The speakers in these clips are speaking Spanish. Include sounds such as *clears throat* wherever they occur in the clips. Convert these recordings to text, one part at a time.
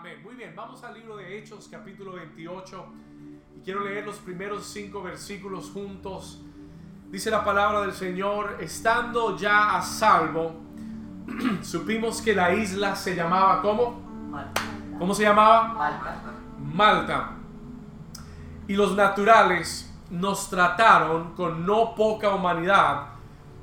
Amén. Muy bien, vamos al libro de Hechos capítulo 28 y quiero leer los primeros cinco versículos juntos. Dice la palabra del Señor, estando ya a salvo, *clears throat* supimos que la isla se llamaba ¿cómo? Malta. ¿Cómo se llamaba? Malta. Malta. Y los naturales nos trataron con no poca humanidad,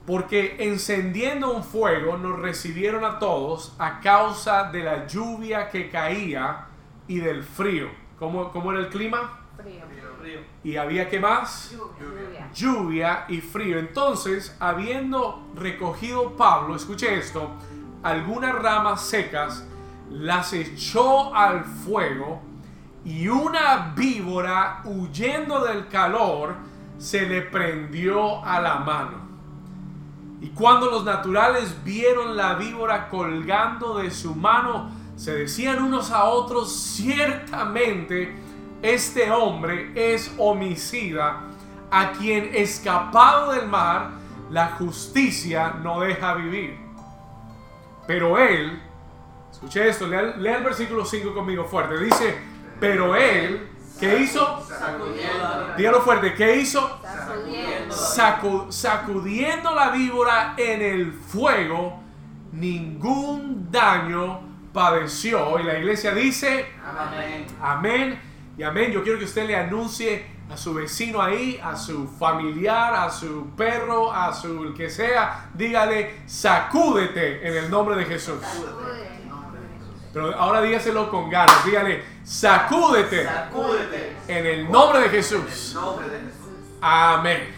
porque encendiendo un fuego nos recibieron a todos a causa de la lluvia que caía y del frío. ¿Cómo, cómo era el clima? Frío. Río. ¿Y había qué más? Lluvia. lluvia y frío. Entonces, habiendo recogido Pablo, escuche esto, algunas ramas secas, las echó al fuego y una víbora, huyendo del calor, se le prendió a la mano. Y cuando los naturales vieron la víbora colgando de su mano, se decían unos a otros, ciertamente este hombre es homicida, a quien escapado del mar, la justicia no deja vivir. Pero él, escuche esto, lea, lea el versículo 5 conmigo fuerte, dice, pero él, ¿qué hizo? Sacudiendo. Dígalo fuerte, ¿qué hizo? Sacudiendo. Sacu- sacudiendo la víbora en el fuego, ningún daño padeció. Y la iglesia dice, Amén. amén y amén. Yo quiero que usted le anuncie a su vecino ahí, a su familiar, a su perro, a su el que sea, dígale, sacúdete en el nombre de Jesús. Pero ahora dígaselo con ganas, dígale, sacúdete Sacúdete. en el nombre de En el Jesús. nombre de Jesús. Amén.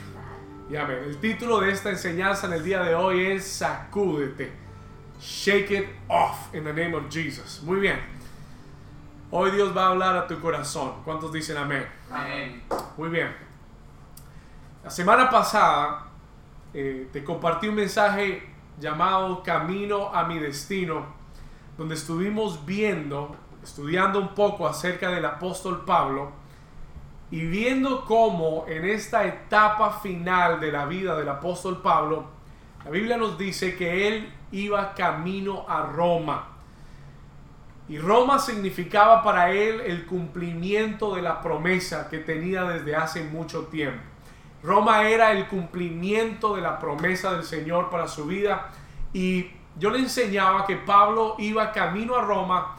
Y amén. El título de esta enseñanza en el día de hoy es Sacúdete. Shake it off in the name of Jesus. Muy bien. Hoy Dios va a hablar a tu corazón. ¿Cuántos dicen amén? Amén. Muy bien. La semana pasada eh, te compartí un mensaje llamado Camino a mi destino, donde estuvimos viendo, estudiando un poco acerca del apóstol Pablo y viendo cómo en esta etapa final de la vida del apóstol Pablo, la Biblia nos dice que él iba camino a Roma. Y Roma significaba para él el cumplimiento de la promesa que tenía desde hace mucho tiempo. Roma era el cumplimiento de la promesa del Señor para su vida. Y yo le enseñaba que Pablo iba camino a Roma.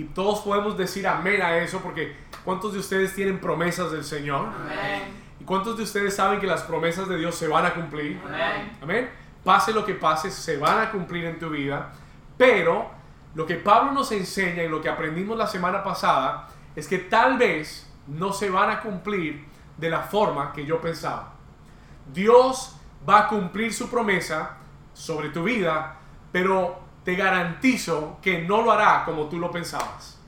Y todos podemos decir amén a eso porque ¿cuántos de ustedes tienen promesas del Señor? Amén. ¿Y cuántos de ustedes saben que las promesas de Dios se van a cumplir? Amén. Amén. Pase lo que pase, se van a cumplir en tu vida. Pero lo que Pablo nos enseña y lo que aprendimos la semana pasada es que tal vez no se van a cumplir de la forma que yo pensaba. Dios va a cumplir su promesa sobre tu vida, pero te garantizo que no lo hará como tú lo pensabas.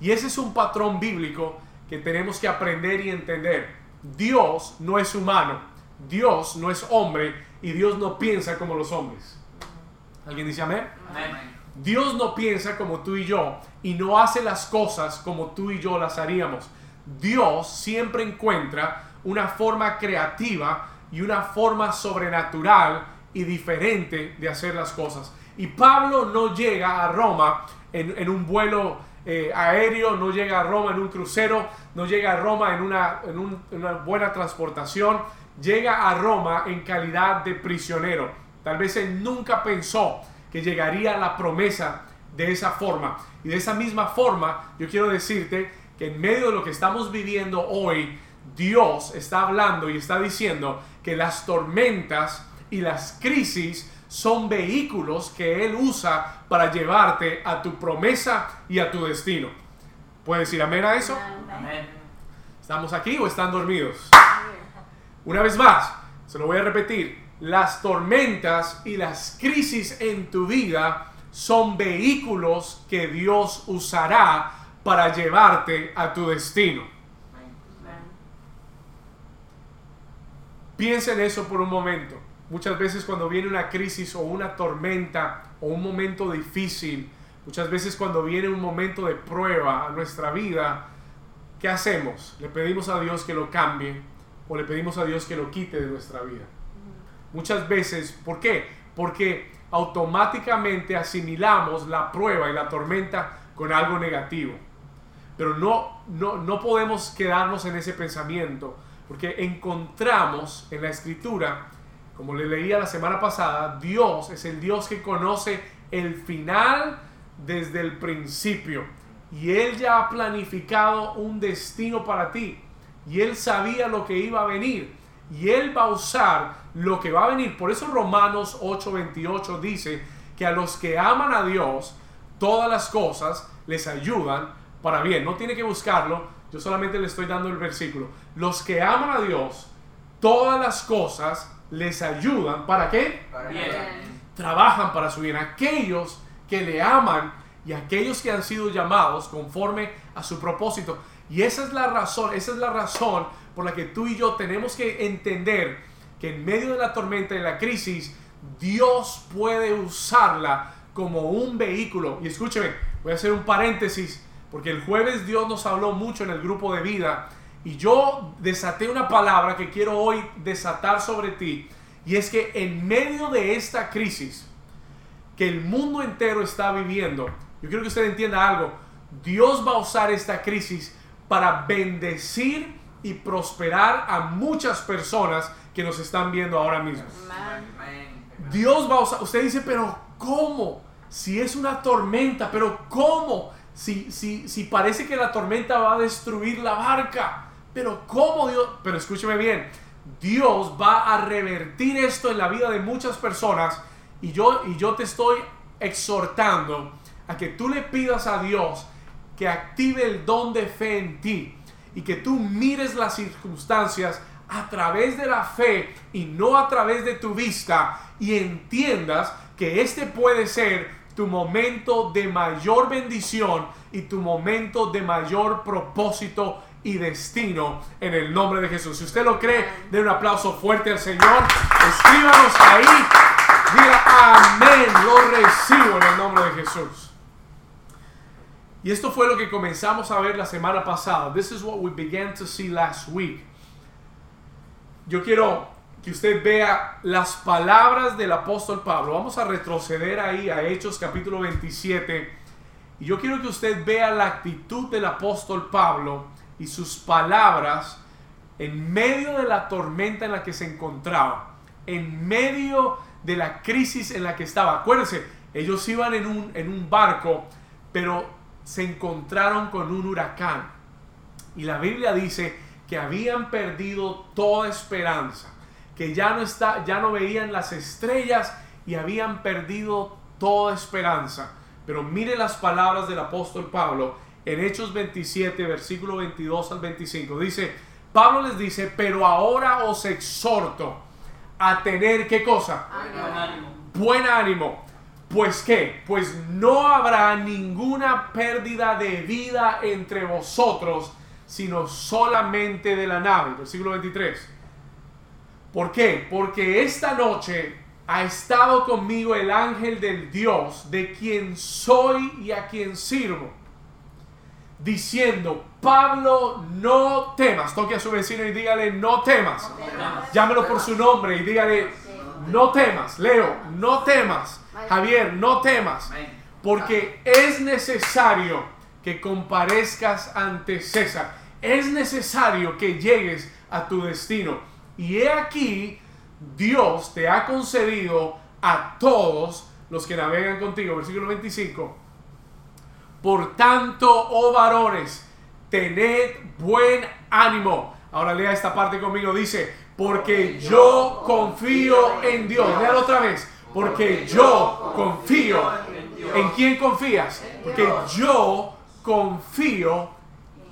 Y ese es un patrón bíblico que tenemos que aprender y entender. Dios no es humano, Dios no es hombre y Dios no piensa como los hombres. ¿Alguien dice amén? Amén. Dios no piensa como tú y yo y no hace las cosas como tú y yo las haríamos. Dios siempre encuentra una forma creativa y una forma sobrenatural y diferente de hacer las cosas. Y Pablo no llega a Roma en, un vuelo eh, aéreo, no llega a Roma en un crucero, no llega a Roma en una, en un- en una buena transportación, llega a Roma en calidad de prisionero. Tal vez él nunca pensó que llegaría la promesa de esa forma. Y de esa misma forma, yo quiero decirte que en medio de lo que estamos viviendo hoy, Dios está hablando y está diciendo que las tormentas y las crisis son vehículos que Él usa para llevarte a tu promesa y a tu destino. ¿Puedes decir amén a eso? Amén. ¿Estamos aquí o están dormidos? Una vez más, se lo voy a repetir. Las tormentas y las crisis en tu vida son vehículos que Dios usará para llevarte a tu destino. Piensa en eso por un momento. Muchas veces cuando viene una crisis o una tormenta o un momento difícil, muchas veces cuando viene un momento de prueba a nuestra vida, ¿qué hacemos? ¿Le pedimos a Dios que lo cambie o le pedimos a Dios que lo quite de nuestra vida? Muchas veces, ¿por qué? Porque automáticamente asimilamos la prueba y la tormenta con algo negativo. Pero no, no, no podemos quedarnos en ese pensamiento, porque encontramos en la escritura, como le leía la semana pasada, Dios es el Dios que conoce el final desde el principio. Y Él ya ha planificado un destino para ti. Y Él sabía lo que iba a venir. Y Él va a usar lo que va a venir. Por eso Romanos 8:28 dice que a los que aman a Dios, todas las cosas les ayudan para bien. No tiene que buscarlo. Yo solamente le estoy dando el versículo. Los que aman a Dios, todas las cosas les ayudan. ¿Para qué? Para Bien. trabajan para su bien. Aquellos que le aman y aquellos que han sido llamados conforme a su propósito. Y esa es la razón, esa es la razón por la que tú y yo tenemos que entender que en medio de la tormenta y la crisis, Dios puede usarla como un vehículo. Y escúcheme, voy a hacer un paréntesis, porque el jueves Dios nos habló mucho en el grupo de vida y yo desaté una palabra que quiero hoy desatar sobre ti. Y es que en medio de esta crisis que el mundo entero está viviendo, yo quiero que usted entienda algo. Dios va a usar esta crisis para bendecir y prosperar a muchas personas que nos están viendo ahora mismo. Dios va a usar. Usted dice, pero ¿cómo? Si es una tormenta, pero ¿cómo? Si, si, si parece que la tormenta va a destruir la barca, pero ¿cómo Dios? Pero escúcheme bien, Dios va a revertir esto en la vida de muchas personas y yo, y yo te estoy exhortando a que tú le pidas a Dios que active el don de fe en ti y que tú mires las circunstancias a través de la fe y no a través de tu vista y entiendas que este puede ser tu momento de mayor bendición y tu momento de mayor propósito y destino en el nombre de Jesús. Si usted lo cree, den un aplauso fuerte al Señor. Escríbanos ahí. Diga amén. Lo recibo en el nombre de Jesús. Y esto fue lo que comenzamos a ver la semana pasada. This is what we began to see last week. Yo quiero que usted vea las palabras del apóstol Pablo. Vamos a retroceder ahí a Hechos capítulo 27. Y yo quiero que usted vea la actitud del apóstol Pablo y sus palabras en medio de la tormenta en la que se encontraba, en medio de la crisis en la que estaba. Acuérdense, ellos iban en un, en un barco, pero se encontraron con un huracán. Y la Biblia dice que habían perdido toda esperanza, que ya no, está, ya no veían las estrellas y habían perdido toda esperanza. Pero mire las palabras del apóstol Pablo en Hechos 27, versículo 22 al 25. Dice, Pablo les dice, pero ahora os exhorto a tener qué cosa? Buen ánimo. buen ánimo. Pues qué, pues no habrá ninguna pérdida de vida entre vosotros, sino solamente de la nave. Versículo 23. ¿Por qué? Porque esta noche ha estado conmigo el ángel del Dios, de quien soy y a quien sirvo, diciendo, Pablo, no temas. Toque a su vecino y dígale, no temas. Llámelo por su nombre y dígale, no temas. Leo, no temas. Javier, no temas. Porque es necesario que comparezcas ante César. Es necesario que llegues a tu destino. Y he aquí, Dios te ha concedido a todos los que navegan contigo. Versículo 25. Por tanto, oh varones, tened buen ánimo. Ahora lea esta parte conmigo. Dice, porque yo confío en Dios. Léalo otra vez. Porque yo confío. ¿En quién confías? Porque yo confío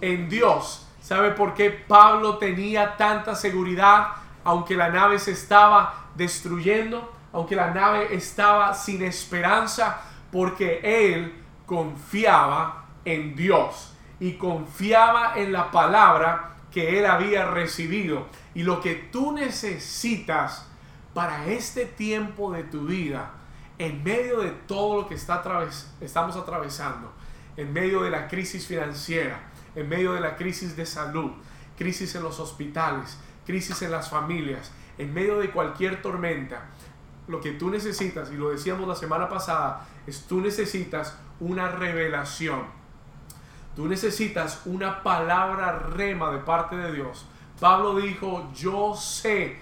en Dios. ¿Sabe por qué Pablo tenía tanta seguridad? Aunque la nave se estaba destruyendo, aunque la nave estaba sin esperanza, porque él confiaba en Dios y confiaba en la palabra que él había recibido. Y lo que tú necesitas para este tiempo de tu vida, en medio de todo lo que está atraves- estamos atravesando, en medio de la crisis financiera, en medio de la crisis de salud, crisis en los hospitales, crisis en las familias, en medio de cualquier tormenta, lo que tú necesitas, y lo decíamos la semana pasada, es tú necesitas una revelación. Tú necesitas una palabra rema de parte de Dios. Pablo dijo, yo sé,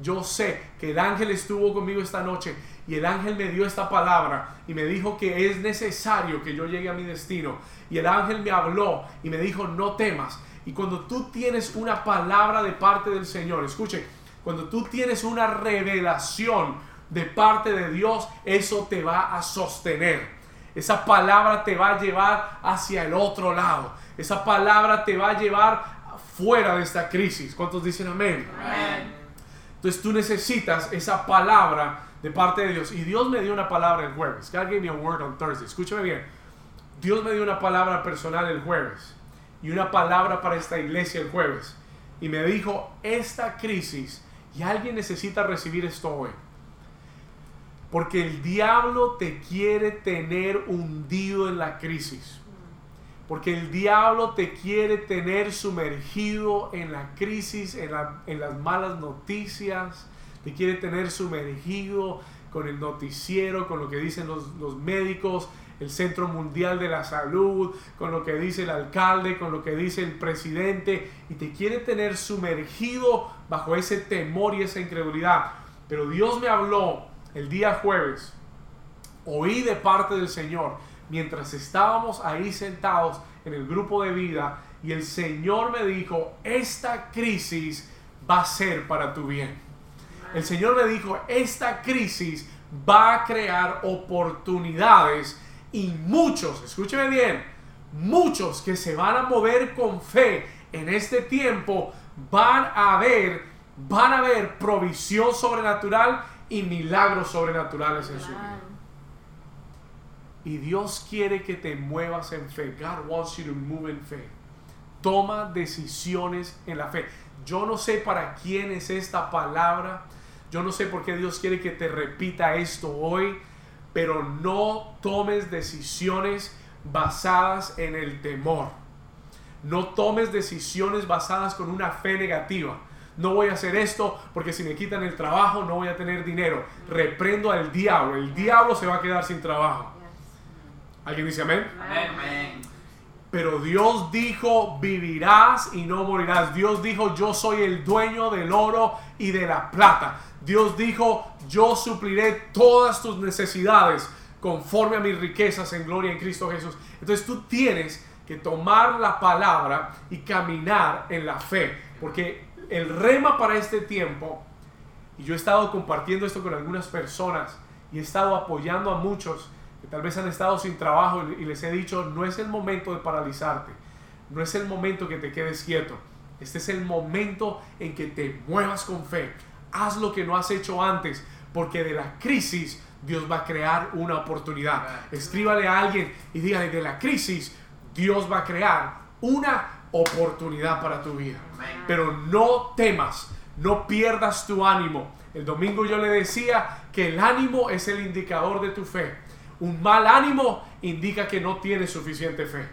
yo sé que el ángel estuvo conmigo esta noche y el ángel me dio esta palabra y me dijo que es necesario que yo llegue a mi destino. Y el ángel me habló y me dijo, no temas. Y cuando tú tienes una palabra de parte del Señor, escuche, cuando tú tienes una revelación de parte de Dios, eso te va a sostener. Esa palabra te va a llevar hacia el otro lado. Esa palabra te va a llevar fuera de esta crisis. ¿Cuántos dicen amén? Amén. Entonces tú necesitas esa palabra de parte de Dios. Y Dios me dio una palabra el jueves. God gave me a word on Thursday. Escúchame bien. Dios me dio una palabra personal el jueves. Y una palabra para esta iglesia el jueves. Y me dijo, esta crisis, y alguien necesita recibir esto hoy. Porque el diablo te quiere tener hundido en la crisis. Porque el diablo te quiere tener sumergido en la crisis, en, la- en las malas noticias. Te quiere tener sumergido con el noticiero, con lo que dicen los, los médicos, el Centro Mundial de la Salud, con lo que dice el alcalde, con lo que dice el presidente. Y te quiere tener sumergido bajo ese temor y esa incredulidad. Pero Dios me habló el día jueves oí de parte del Señor mientras estábamos ahí sentados en el grupo de vida y el Señor me dijo, esta crisis va a ser para tu bien. El Señor me dijo, esta crisis va a crear oportunidades y muchos, escúcheme bien, muchos que se van a mover con fe en este tiempo van a ver, van a ver provisión sobrenatural y milagros sobrenaturales en su vida. Y Dios quiere que te muevas en fe. God wants you to move in faith. Toma decisiones en la fe. Yo no sé para quién es esta palabra. Yo no sé por qué Dios quiere que te repita esto hoy. Pero no tomes decisiones basadas en el temor. No tomes decisiones basadas con una fe negativa. No voy a hacer esto porque si me quitan el trabajo no voy a tener dinero. Reprendo al diablo. El diablo se va a quedar sin trabajo. ¿Alguien dice amén? Amén. Pero Dios dijo, vivirás y no morirás. Dios dijo, yo soy el dueño del oro y de la plata. Dios dijo, yo supliré todas tus necesidades conforme a mis riquezas en gloria en Cristo Jesús. Entonces tú tienes que tomar la palabra y caminar en la fe. Porque el rema para este tiempo, y yo he estado compartiendo esto con algunas personas y he estado apoyando a muchos que tal vez han estado sin trabajo y les he dicho, no es el momento de paralizarte, no es el momento que te quedes quieto, este es el momento en que te muevas con fe, haz lo que no has hecho antes, porque de la crisis Dios va a crear una oportunidad. Escríbale a alguien y dígale, de la crisis Dios va a crear una oportunidad para tu vida. Pero no temas, no pierdas tu ánimo. El domingo yo le decía que el ánimo es el indicador de tu fe. Un mal ánimo indica que no tienes suficiente fe.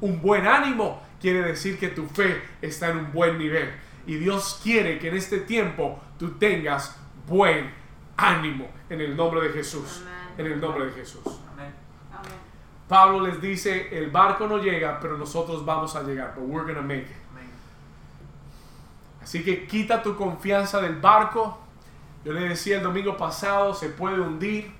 Un buen ánimo quiere decir que tu fe está en un buen nivel. Y Dios quiere que en este tiempo tú tengas buen ánimo en el nombre de Jesús. En el nombre de Jesús. Pablo les dice, el barco no llega, pero nosotros vamos a llegar. But we're gonna make it. Así que quita tu confianza del barco. Yo le decía el domingo pasado, se puede hundir.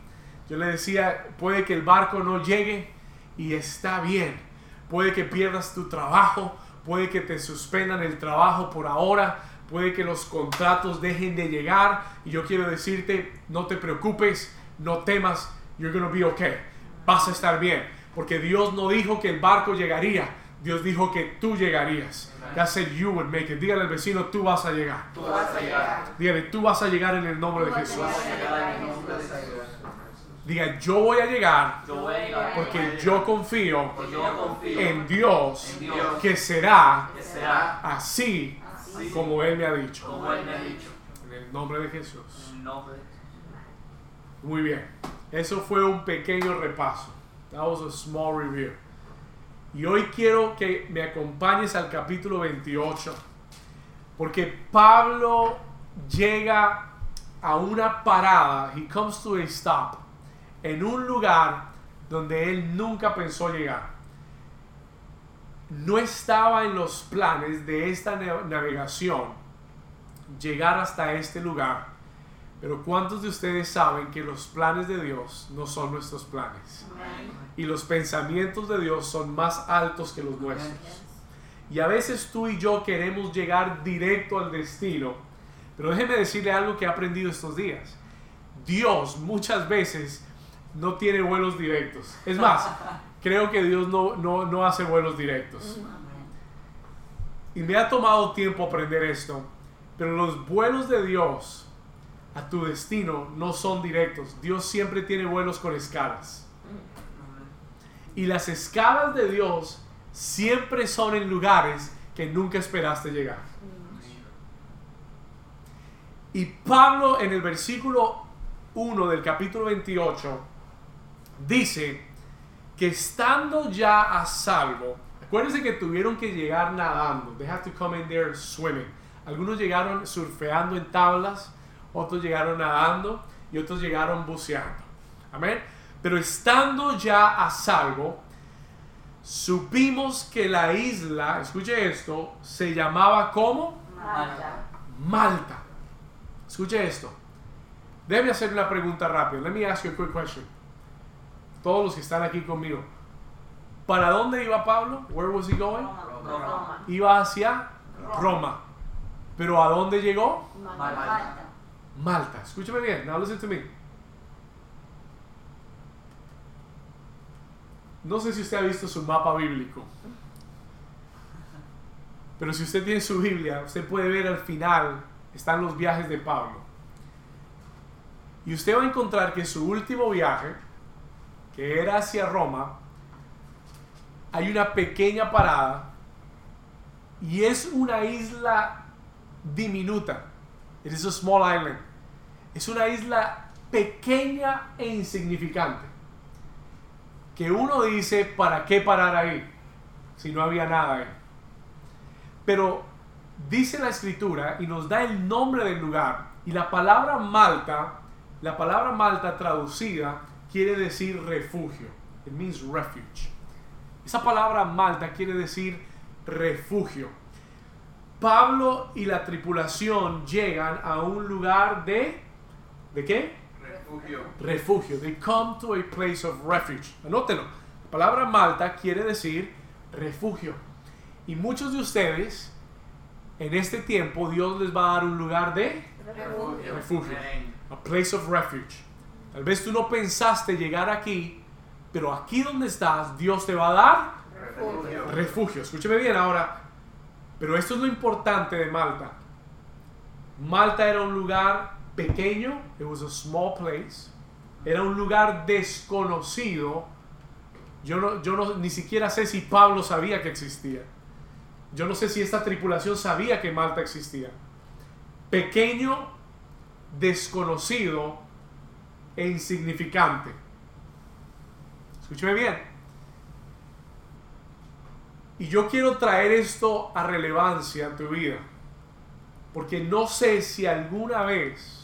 Yo le decía, puede que el barco no llegue y está bien. Puede que pierdas tu trabajo, puede que te suspendan el trabajo por ahora, puede que los contratos dejen de llegar. Y yo quiero decirte, no te preocupes, no temas, you're gonna be okay. Vas a estar bien, porque Dios no dijo que el barco llegaría, Dios dijo que tú llegarías. God said you would make it. Dígale al vecino, tú vas a llegar. Tú vas a llegar. Dígale, tú vas a llegar en el nombre de Jesús. Diga, yo voy a llegar Yo voy a llegar. porque yo confío en Dios que será así como Él me ha dicho. como Él me ha dicho. En el nombre de Jesús. En el nombre de Muy bien. Eso fue un pequeño repaso. That was a small review. Y hoy quiero que me acompañes al capítulo 28. Porque Pablo llega a una parada. He comes to a stop. En un lugar donde él nunca pensó llegar. no estaba en los planes de esta na- navegación llegar hasta este lugar. Pero ¿cuántos de ustedes saben que los planes de Dios no son nuestros planes? Y los pensamientos de Dios son más altos que los nuestros. Y a veces tú y yo queremos llegar directo al destino. Pero déjeme decirle algo que he aprendido estos días. Dios muchas veces no tiene vuelos directos. Es más, creo que Dios no, no, no hace vuelos directos. Y me ha tomado tiempo aprender esto. Pero los vuelos de Dios a tu destino no son directos. Dios siempre tiene vuelos con escalas. Y las escalas de Dios siempre son en lugares que nunca esperaste llegar. Y Pablo en el versículo 1 del capítulo 28 dice que estando ya a salvo, acuérdense que tuvieron que llegar nadando, they have to come in there swimming. Algunos llegaron surfeando en tablas, otros llegaron nadando y otros llegaron buceando. Amén. Pero estando ya a salvo, supimos que la isla, escuche esto, se llamaba como Malta. Malta. Escuche esto. Déjame hacer una pregunta rápida. Let me ask you a quick question. Todos los que están aquí conmigo. ¿Para dónde iba Pablo? Where was he going? Roma. Iba hacia Roma. ¿Pero a dónde llegó? Malta. Malta. Escúchame bien. Now listen to me. No sé si usted ha visto su mapa bíblico. Pero si usted tiene su Biblia, usted puede ver al final están los viajes de Pablo. Y usted va a encontrar que su último viaje, que era hacia Roma, hay una pequeña parada y es una isla diminuta. It is a small island. Es una isla pequeña e insignificante. Que uno dice, ¿para qué parar ahí? Si no había nada ahí. Pero dice la escritura y nos da el nombre del lugar. Y la palabra Malta, la palabra Malta traducida quiere decir refugio. It means refuge. Esa palabra Malta quiere decir refugio. Pablo y la tripulación llegan a un lugar de ¿de qué? Refugio. Refugio. They come to a place of refuge. Anótelo. La palabra Malta quiere decir refugio. Y muchos de ustedes en este tiempo Dios les va a dar un lugar de Refugio. A place of refuge. Tal vez tú no pensaste llegar aquí, pero aquí donde estás Dios te va a dar Refugio. refugio. Escúcheme bien ahora. Pero esto es lo importante de Malta. Malta era un lugar pequeño, it was a small place. Era un lugar desconocido. Yo no, yo no, ni siquiera sé si Pablo sabía que existía. Yo no sé si esta tripulación sabía que Malta existía. Pequeño, desconocido e insignificante. Escúcheme bien. Y yo quiero traer esto a relevancia en tu vida. Porque no sé si alguna vez,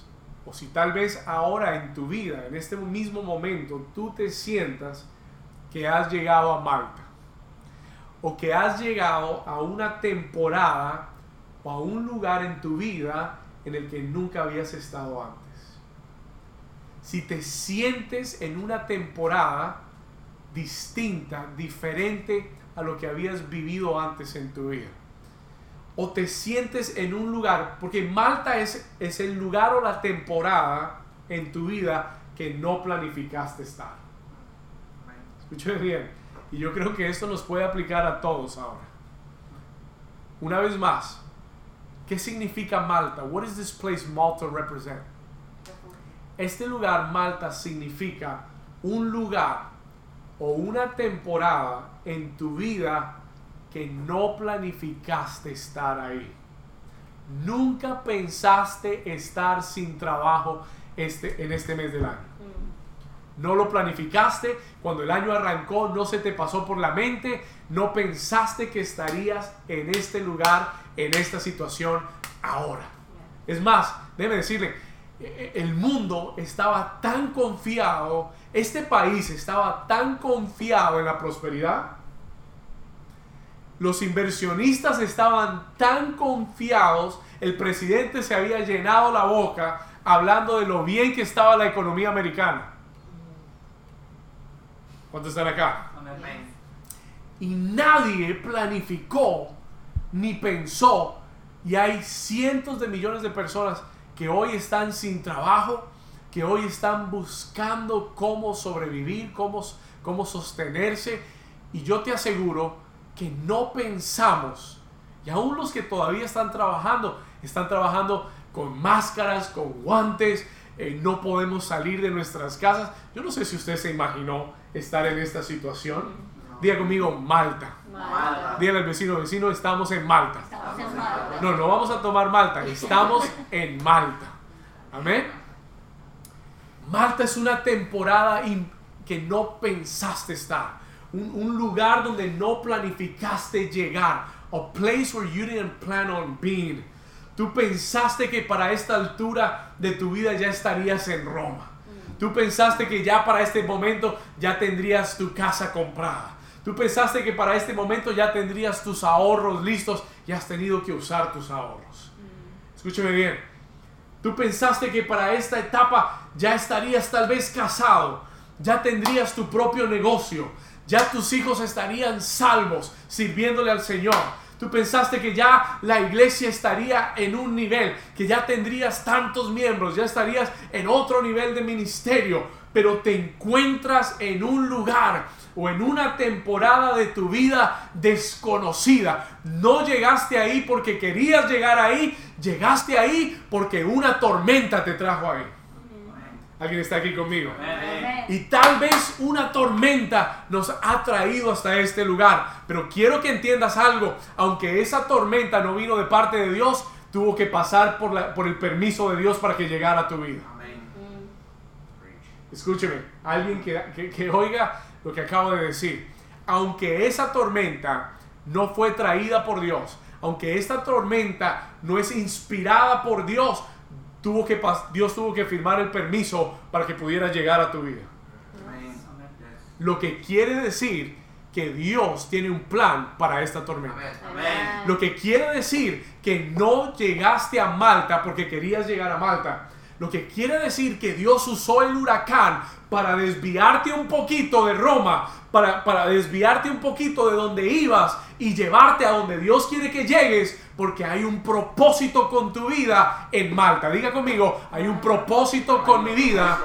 o si tal vez ahora en tu vida, en este mismo momento, tú te sientas que has llegado a Malta. O que has llegado a una temporada o a un lugar en tu vida en el que nunca habías estado antes. Si te sientes en una temporada distinta, diferente a lo que habías vivido antes en tu vida. O te sientes en un lugar, porque Malta es, es el lugar o la temporada en tu vida que no planificaste estar. Escúchame bien. Y yo creo que esto nos puede aplicar a todos ahora. Una vez más, ¿qué significa Malta? What does this place Malta represent? Este lugar, Malta, significa un lugar o una temporada en tu vida que no planificaste estar ahí. Nunca pensaste estar sin trabajo este, en este mes del año. No lo planificaste, cuando el año arrancó no se te pasó por la mente, no pensaste que estarías en este lugar, en esta situación ahora. Es más, déjeme decirle, eh, el mundo estaba tan confiado, este país estaba tan confiado en la prosperidad, Los inversionistas estaban tan confiados, el presidente se había llenado la boca hablando de lo bien que estaba la economía americana. ¿Cuántos están acá? Y nadie planificó ni pensó. Y hay cientos de millones de personas que hoy están sin trabajo, que hoy están buscando cómo sobrevivir, cómo, cómo sostenerse. Y yo te aseguro que no pensamos, y aún los que todavía están trabajando, están trabajando con máscaras, con guantes, eh, no podemos salir de nuestras casas. Yo no sé si usted se imaginó estar en esta situación. Diga conmigo, Malta. Malta. Dígale al vecino, vecino, estamos en Malta. Estamos en Malta. No, no vamos a tomar Malta, estamos en Malta. Amén. Malta es una temporada que no pensaste estar. Un, un lugar donde no planificaste llegar. A place where you didn't plan on being. Tú pensaste que para esta altura de tu vida ya estarías en Roma. Tú pensaste que ya para este momento ya tendrías tu casa comprada. Tú pensaste que para este momento ya tendrías tus ahorros listos y has tenido que usar tus ahorros. Escúcheme bien. Tú pensaste que para esta etapa ya estarías tal vez casado, ya tendrías tu propio negocio, ya tus hijos estarían salvos sirviéndole al Señor. Tú pensaste que ya la iglesia estaría en un nivel, que ya tendrías tantos miembros, ya estarías en otro nivel de ministerio, pero te encuentras en un lugar o en una temporada de tu vida desconocida. No llegaste ahí porque querías llegar ahí, llegaste ahí porque una tormenta te trajo ahí. ¿Alguien está aquí conmigo? Amén. Y tal vez una tormenta nos ha traído hasta este lugar. Pero quiero que entiendas algo. Aunque esa tormenta no vino de parte de Dios, tuvo que pasar por, la- por el permiso de Dios para que llegara a tu vida. Amén. Escúcheme, alguien que, que- que oiga lo que acabo de decir. Aunque esa tormenta no fue traída por Dios, aunque esta tormenta no es inspirada por Dios, tuvo que Dios tuvo que firmar el permiso para que pudiera llegar a tu vida. Lo que quiere decir que Dios tiene un plan para esta tormenta. Amén. Lo que quiere decir que no llegaste a Malta porque querías llegar a Malta. Lo que quiere decir que Dios usó el huracán para desviarte un poquito de Roma, para, para desviarte un poquito de donde ibas y llevarte a donde Dios quiere que llegues, porque hay un propósito con tu vida en Malta. Diga conmigo, hay un propósito con mi vida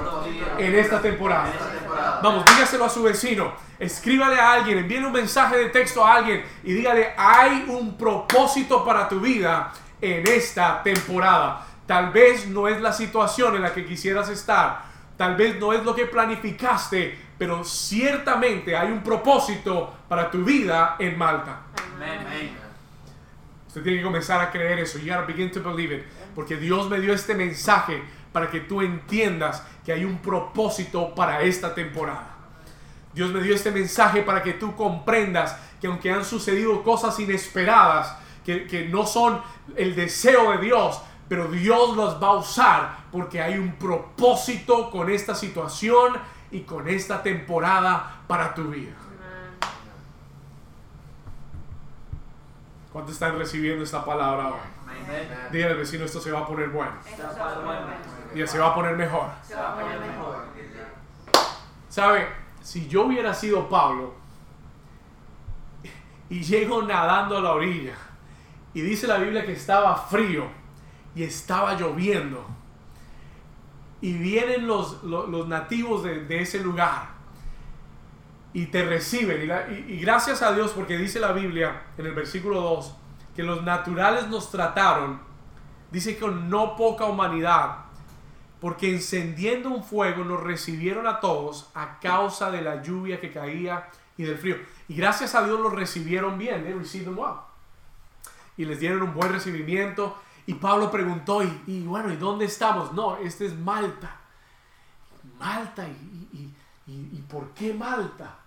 en esta temporada. Vamos, dígaselo a su vecino. Escríbale a alguien, envíele un mensaje de texto a alguien y dígale, hay un propósito para tu vida en esta temporada. Tal vez no es la situación en la que quisieras estar. Tal vez no es lo que planificaste, pero ciertamente hay un propósito para tu vida en Malta. Amén. Usted tiene que comenzar a creer eso. You gotta begin to believe it. Porque Dios me dio este mensaje para que tú entiendas que hay un propósito para esta temporada. Dios me dio este mensaje para que tú comprendas que aunque han sucedido cosas inesperadas, que, que no son el deseo de Dios, pero Dios los va a usar porque hay un propósito con esta situación y con esta temporada para tu vida. ¿Cuántos están recibiendo esta palabra hoy? Dígale al vecino, esto se va a poner bueno. Esto se va a poner bueno. Y. Se va a poner mejor. ¿Sabe? Si yo hubiera sido Pablo y llego nadando a la orilla y dice la Biblia que estaba frío y estaba lloviendo y vienen los, los, nativos de, de ese lugar y te reciben y, gracias a Dios porque dice la Biblia en el versículo 2 que los naturales nos trataron dice con no poca humanidad porque encendiendo un fuego nos recibieron a todos a causa de la lluvia que caía y del frío. Y gracias a Dios los recibieron bien, they them well. Y les dieron un buen recibimiento. Y Pablo preguntó, y, bueno, ¿y dónde estamos? No, este es Malta. Malta, ¿y, y, y- y por qué Malta?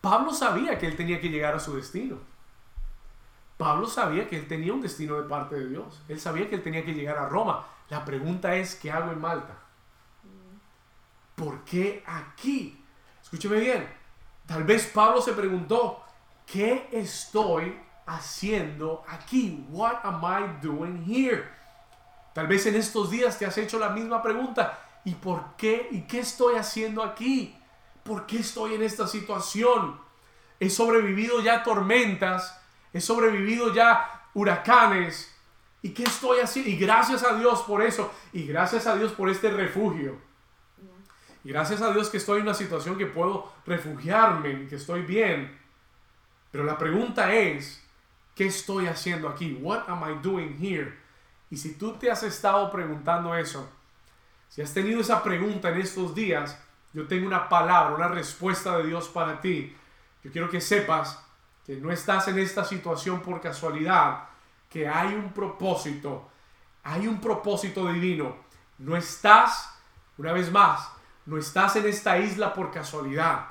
Pablo sabía que él tenía que llegar a su destino. Pablo sabía que él tenía un destino de parte de Dios. Él sabía que él tenía que llegar a Roma. La pregunta es, ¿qué hago en Malta? ¿Por qué aquí? Escúcheme bien. Tal vez Pablo se preguntó, ¿qué estoy haciendo aquí? What am I doing here? Tal vez en estos días te has hecho la misma pregunta. ¿Y por qué? ¿Y qué estoy haciendo aquí? ¿Por qué estoy en esta situación? He sobrevivido ya tormentas, he sobrevivido ya huracanes. ¿Y qué estoy haciendo? Y gracias a Dios por eso. Y gracias a Dios por este refugio. Y gracias a Dios que estoy en una situación que puedo refugiarme, que estoy bien. Pero la pregunta es, ¿qué estoy haciendo aquí? What am I doing here? Y si tú te has estado preguntando eso, si has tenido esa pregunta en estos días, yo tengo una palabra, una respuesta de Dios para ti. Yo quiero que sepas que no estás en esta situación por casualidad, que hay un propósito, hay un propósito divino. No estás, una vez más, no estás en esta isla por casualidad.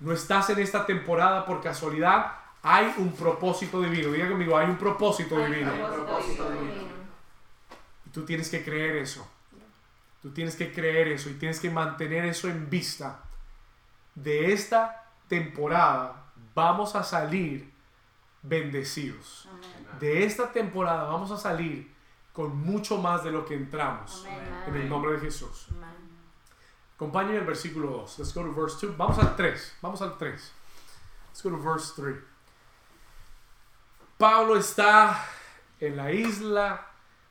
No estás en esta temporada por casualidad. Hay un propósito divino. Diga conmigo, hay un propósito divino. Hay un propósito divino. Y tú tienes que creer eso. Tú tienes que creer eso y tienes que mantener eso en vista. De esta temporada vamos a salir bendecidos. De esta temporada vamos a salir con mucho más de lo que entramos. En el nombre de Jesús. Acompáñenme el versículo 2. Let's go to verse 2. Vamos al 3. Vamos al 3. Let's go to verse 3. Pablo está en la isla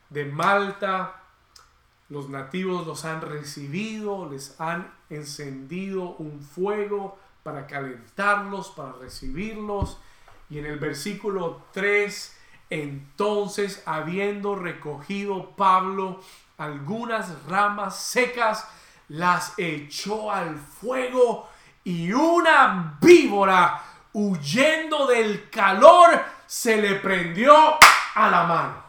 de Malta. Los nativos los han recibido, les han encendido un fuego para calentarlos, para recibirlos. Y en el versículo 3, entonces habiendo recogido Pablo algunas ramas secas, las echó al fuego y una víbora huyendo del calor se le prendió a la mano.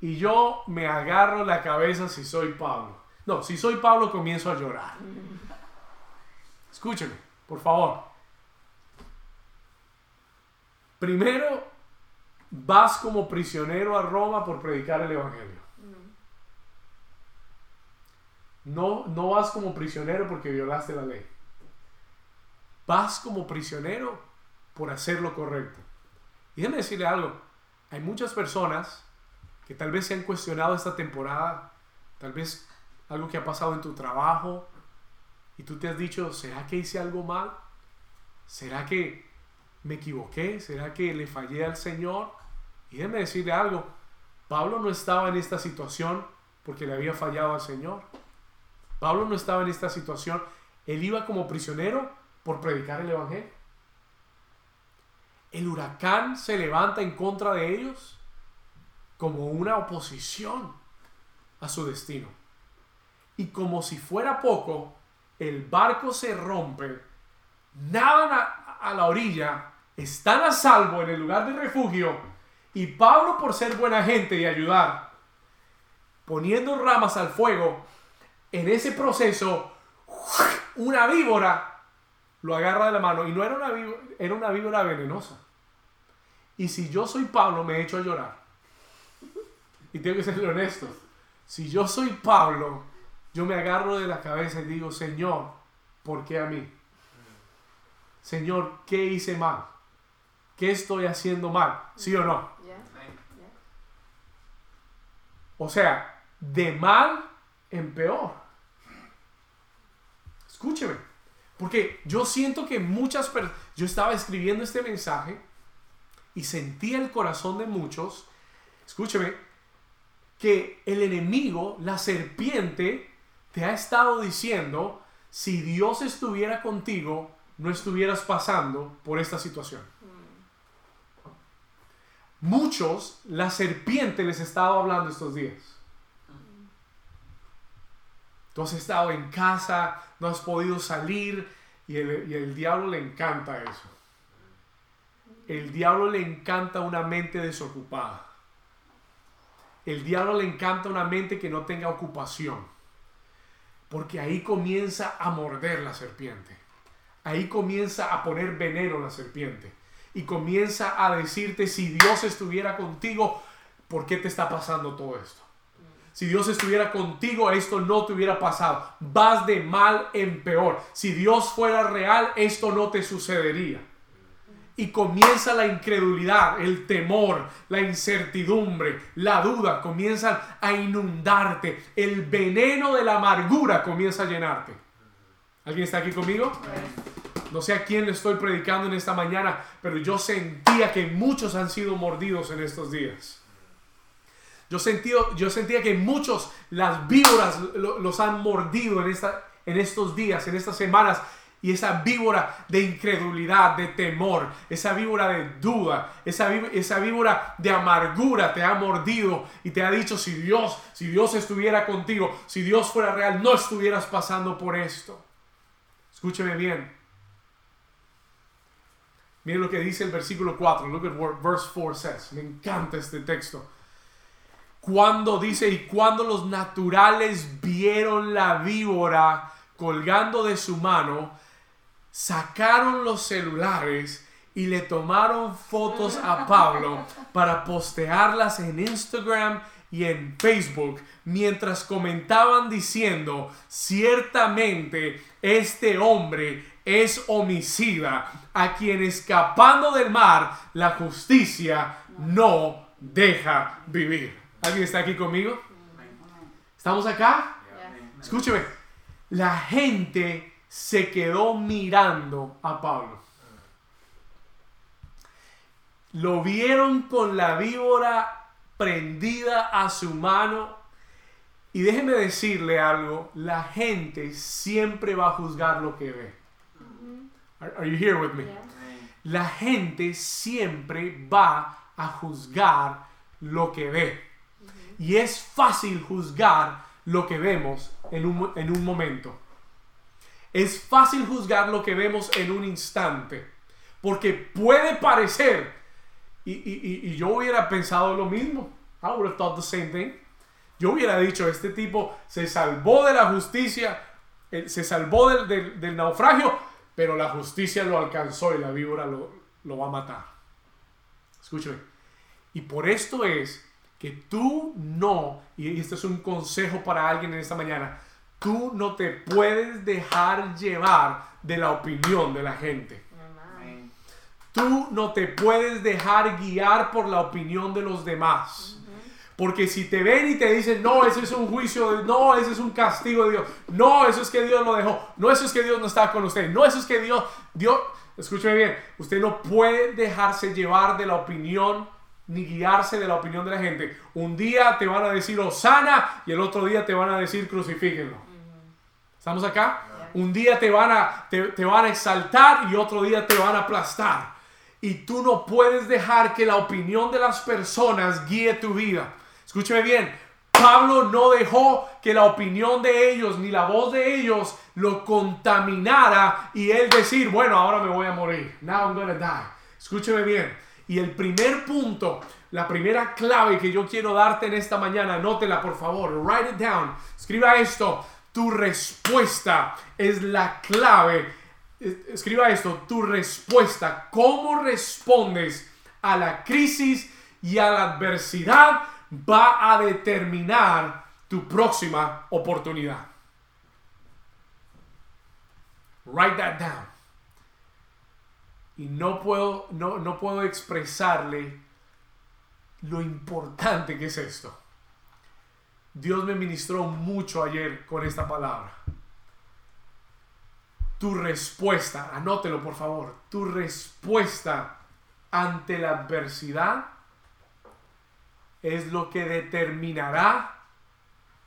Y yo me agarro la cabeza si soy Pablo. No, si soy Pablo comienzo a llorar. Escúcheme, por favor. Primero, vas como prisionero a Roma por predicar el Evangelio. No, no vas como prisionero porque violaste la ley. Vas como prisionero por hacer lo correcto. Y déjeme decirle algo. Hay muchas personas que tal vez se han cuestionado esta temporada, tal vez algo que ha pasado en tu trabajo, y tú te has dicho, ¿será que hice algo mal? ¿Será que me equivoqué? ¿Será que le fallé al Señor? Y déjeme decirle algo, Pablo no estaba en esta situación porque le había fallado al Señor. Pablo no estaba en esta situación, él iba como prisionero por predicar el Evangelio. El huracán se levanta en contra de ellos como una oposición a su destino. Y como si fuera poco, el barco se rompe, nadan a, la orilla, están a salvo en el lugar de refugio, y Pablo por ser buena gente y ayudar, poniendo ramas al fuego, en ese proceso, una víbora lo agarra de la mano, y no era una víbora, era una víbora venenosa. Y si yo soy Pablo, me echo a llorar. Y tengo que ser honesto. Si yo soy Pablo, yo me agarro de la cabeza y digo, Señor, ¿por qué a mí? Señor, ¿qué hice mal? ¿Qué estoy haciendo mal? ¿Sí o no? O sea, de mal en peor. Escúcheme. Porque yo siento que muchas personas, yo estaba escribiendo este mensaje y sentía el corazón de muchos, escúcheme, que el enemigo, la serpiente, te ha estado diciendo, si Dios estuviera contigo, no estuvieras pasando por esta situación. Muchos, la serpiente les estaba hablando estos días. Tú has estado en casa, no has podido salir y el, y el diablo le encanta eso. El diablo le encanta una mente desocupada. El diablo le encanta una mente que no tenga ocupación. Porque ahí comienza a morder la serpiente. Ahí comienza a poner veneno la serpiente. Y comienza a decirte, si Dios estuviera contigo, ¿por qué te está pasando todo esto? Si Dios estuviera contigo, esto no te hubiera pasado. Vas de mal en peor. Si Dios fuera real, esto no te sucedería. Y comienza la incredulidad, el temor, la incertidumbre, la duda, comienzan a inundarte. El veneno de la amargura comienza a llenarte. ¿Alguien está aquí conmigo? No sé a quién le estoy predicando en esta mañana, pero yo sentía que muchos han sido mordidos en estos días. Yo, sentido, yo sentía que muchos las víboras lo- los han mordido en, esta, en estos días, en estas semanas. Y esa víbora de incredulidad, de temor, esa víbora de duda, esa, ví- esa víbora de amargura te ha mordido y te ha dicho si Dios, si Dios estuviera contigo, si Dios fuera real, no estuvieras pasando por esto. Escúcheme bien. Miren lo que dice el versículo 4. Look at what verse 4 says. Me encanta este texto. Cuando dice, y cuando los naturales vieron la víbora colgando de su mano, sacaron los celulares y le tomaron fotos a Pablo *laughs* para postearlas en Instagram y en Facebook mientras comentaban diciendo, ciertamente este hombre es homicida, a quien escapando del mar la justicia no deja vivir. ¿Alguien está aquí conmigo? ¿Estamos acá? Escúcheme, la gente se quedó mirando a Pablo. Lo vieron con la víbora prendida a su mano. Y déjeme decirle algo, la gente siempre va a juzgar lo que ve. Are, are you here with me? La gente siempre va a juzgar lo que ve. Y es fácil juzgar lo que vemos en un, en un momento. Es fácil juzgar lo que vemos en un instante. Porque puede parecer, y, y- y- yo hubiera pensado lo mismo. I would have thought the same thing. Yo hubiera dicho, este tipo se salvó de la justicia, eh, se salvó del, del- del naufragio, pero la justicia lo alcanzó y la víbora lo, lo va a matar. Escúchame. Y por esto es que tú no, y este es un consejo para alguien en esta mañana, tú no te puedes dejar llevar de la opinión de la gente. Amén. Tú no te puedes dejar guiar por la opinión de los demás. Porque si te ven y te dicen, no, ese es un juicio, de- no, ese es un castigo de Dios, no, eso es que Dios lo dejó, no, eso es que Dios no está con usted, no, eso es que Dios, Dios, escúcheme bien, usted no puede dejarse llevar de la opinión ni guiarse de la opinión de la gente. Un día te van a decir Osana y el otro día te van a decir crucifíquenlo. ¿Estamos acá? Un día te van, a, te, te van a exaltar y otro día te van a aplastar. Y tú no puedes dejar que la opinión de las personas guíe tu vida. Escúcheme bien. Pablo no dejó que la opinión de ellos ni la voz de ellos lo contaminara y él decir, bueno, ahora me voy a morir. Now I'm gonna die. Escúcheme bien. Y el primer punto, la primera clave que yo quiero darte en esta mañana, anótela por favor, write it down, escriba esto, tu respuesta es la clave. Es- Escriba esto, tu respuesta, cómo respondes a la crisis y a la adversidad va a determinar tu próxima oportunidad. Write that down. Y no puedo, no, no puedo expresarle lo importante que es esto. Dios me ministró mucho ayer con esta palabra. Tu respuesta, anótelo por favor, tu respuesta ante la adversidad es lo que determinará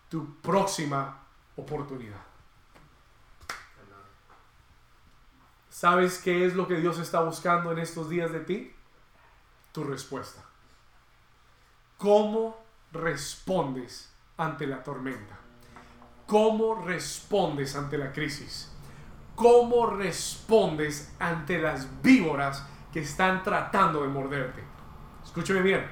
tu próxima oportunidad. ¿Sabes qué es lo que Dios está buscando en estos días de ti? Tu respuesta. ¿Cómo respondes ante la tormenta? ¿Cómo respondes ante la crisis? ¿Cómo respondes ante las víboras que están tratando de morderte? Escúcheme bien.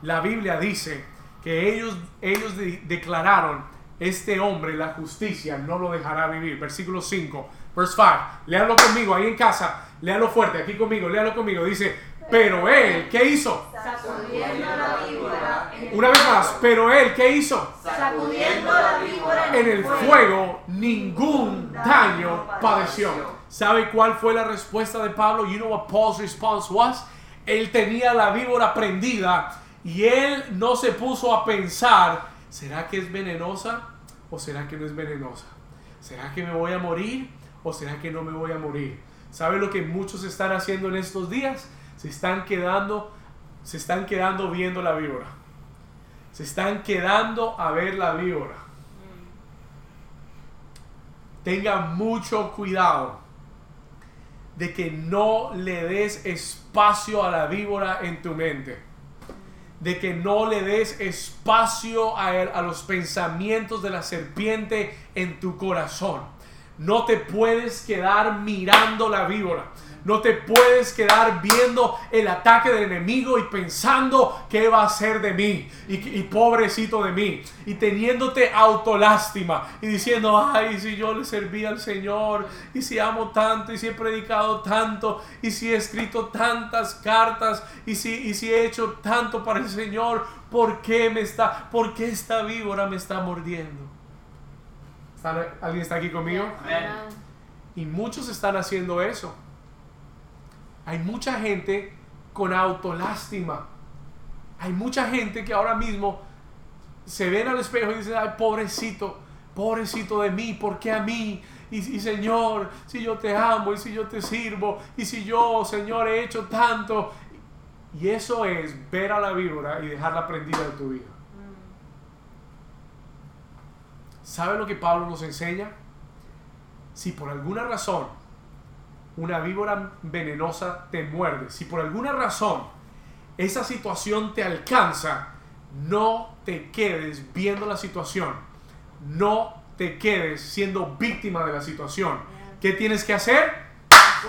La Biblia dice que ellos, ellos de- declararon, este hombre, la justicia, no lo dejará vivir. Versículo 5, verse 5. Léalo conmigo ahí en casa. Léalo fuerte, aquí conmigo, léalo conmigo. Dice, pero él, ¿qué hizo? Sacudiendo la víbora Una vez más, pero él, ¿qué hizo? Sacudiendo la víbora En el fuego ningún daño padeció. ¿Sabe cuál fue la respuesta de Pablo? You know what Paul's response was? Él tenía la víbora prendida y él no se puso a pensar, ¿será que es venenosa o será que no es venenosa? ¿Será que me voy a morir o será que no me voy a morir? ¿Sabe lo que muchos están haciendo en estos días? Se están quedando, se están quedando viendo la víbora. Se están quedando a ver la víbora. Tenga mucho cuidado de que no le des espacio a la víbora en tu mente. De que no le des espacio a, a los pensamientos de la serpiente en tu corazón. No te puedes quedar mirando la víbora. No te puedes quedar viendo el ataque del enemigo y pensando qué va a hacer de mí y, pobrecito de mí y teniéndote autolástima y diciendo, ay, si yo le serví al Señor y si amo tanto y si he predicado tanto y si he escrito tantas cartas y si, y si he hecho tanto para el Señor, ¿por qué me está, por qué esta víbora me está mordiendo? ¿Está- ¿Alguien está aquí conmigo? Amén. Y muchos están haciendo eso. Hay mucha gente con autolástima. Hay mucha gente que ahora mismo se ven al espejo y dicen, ay, pobrecito, pobrecito de mí, ¿por qué a mí? Y, y, Señor, si yo te amo y si yo te sirvo y si yo, Señor, he hecho tanto. Y eso es ver a la víbora y dejarla prendida en tu vida. ¿Sabe lo que Pablo nos enseña? Si por alguna razón una víbora venenosa te muerde, si por alguna razón esa situación te alcanza, no te quedes viendo la situación, no te quedes siendo víctima de la situación. ¿Qué tienes que hacer?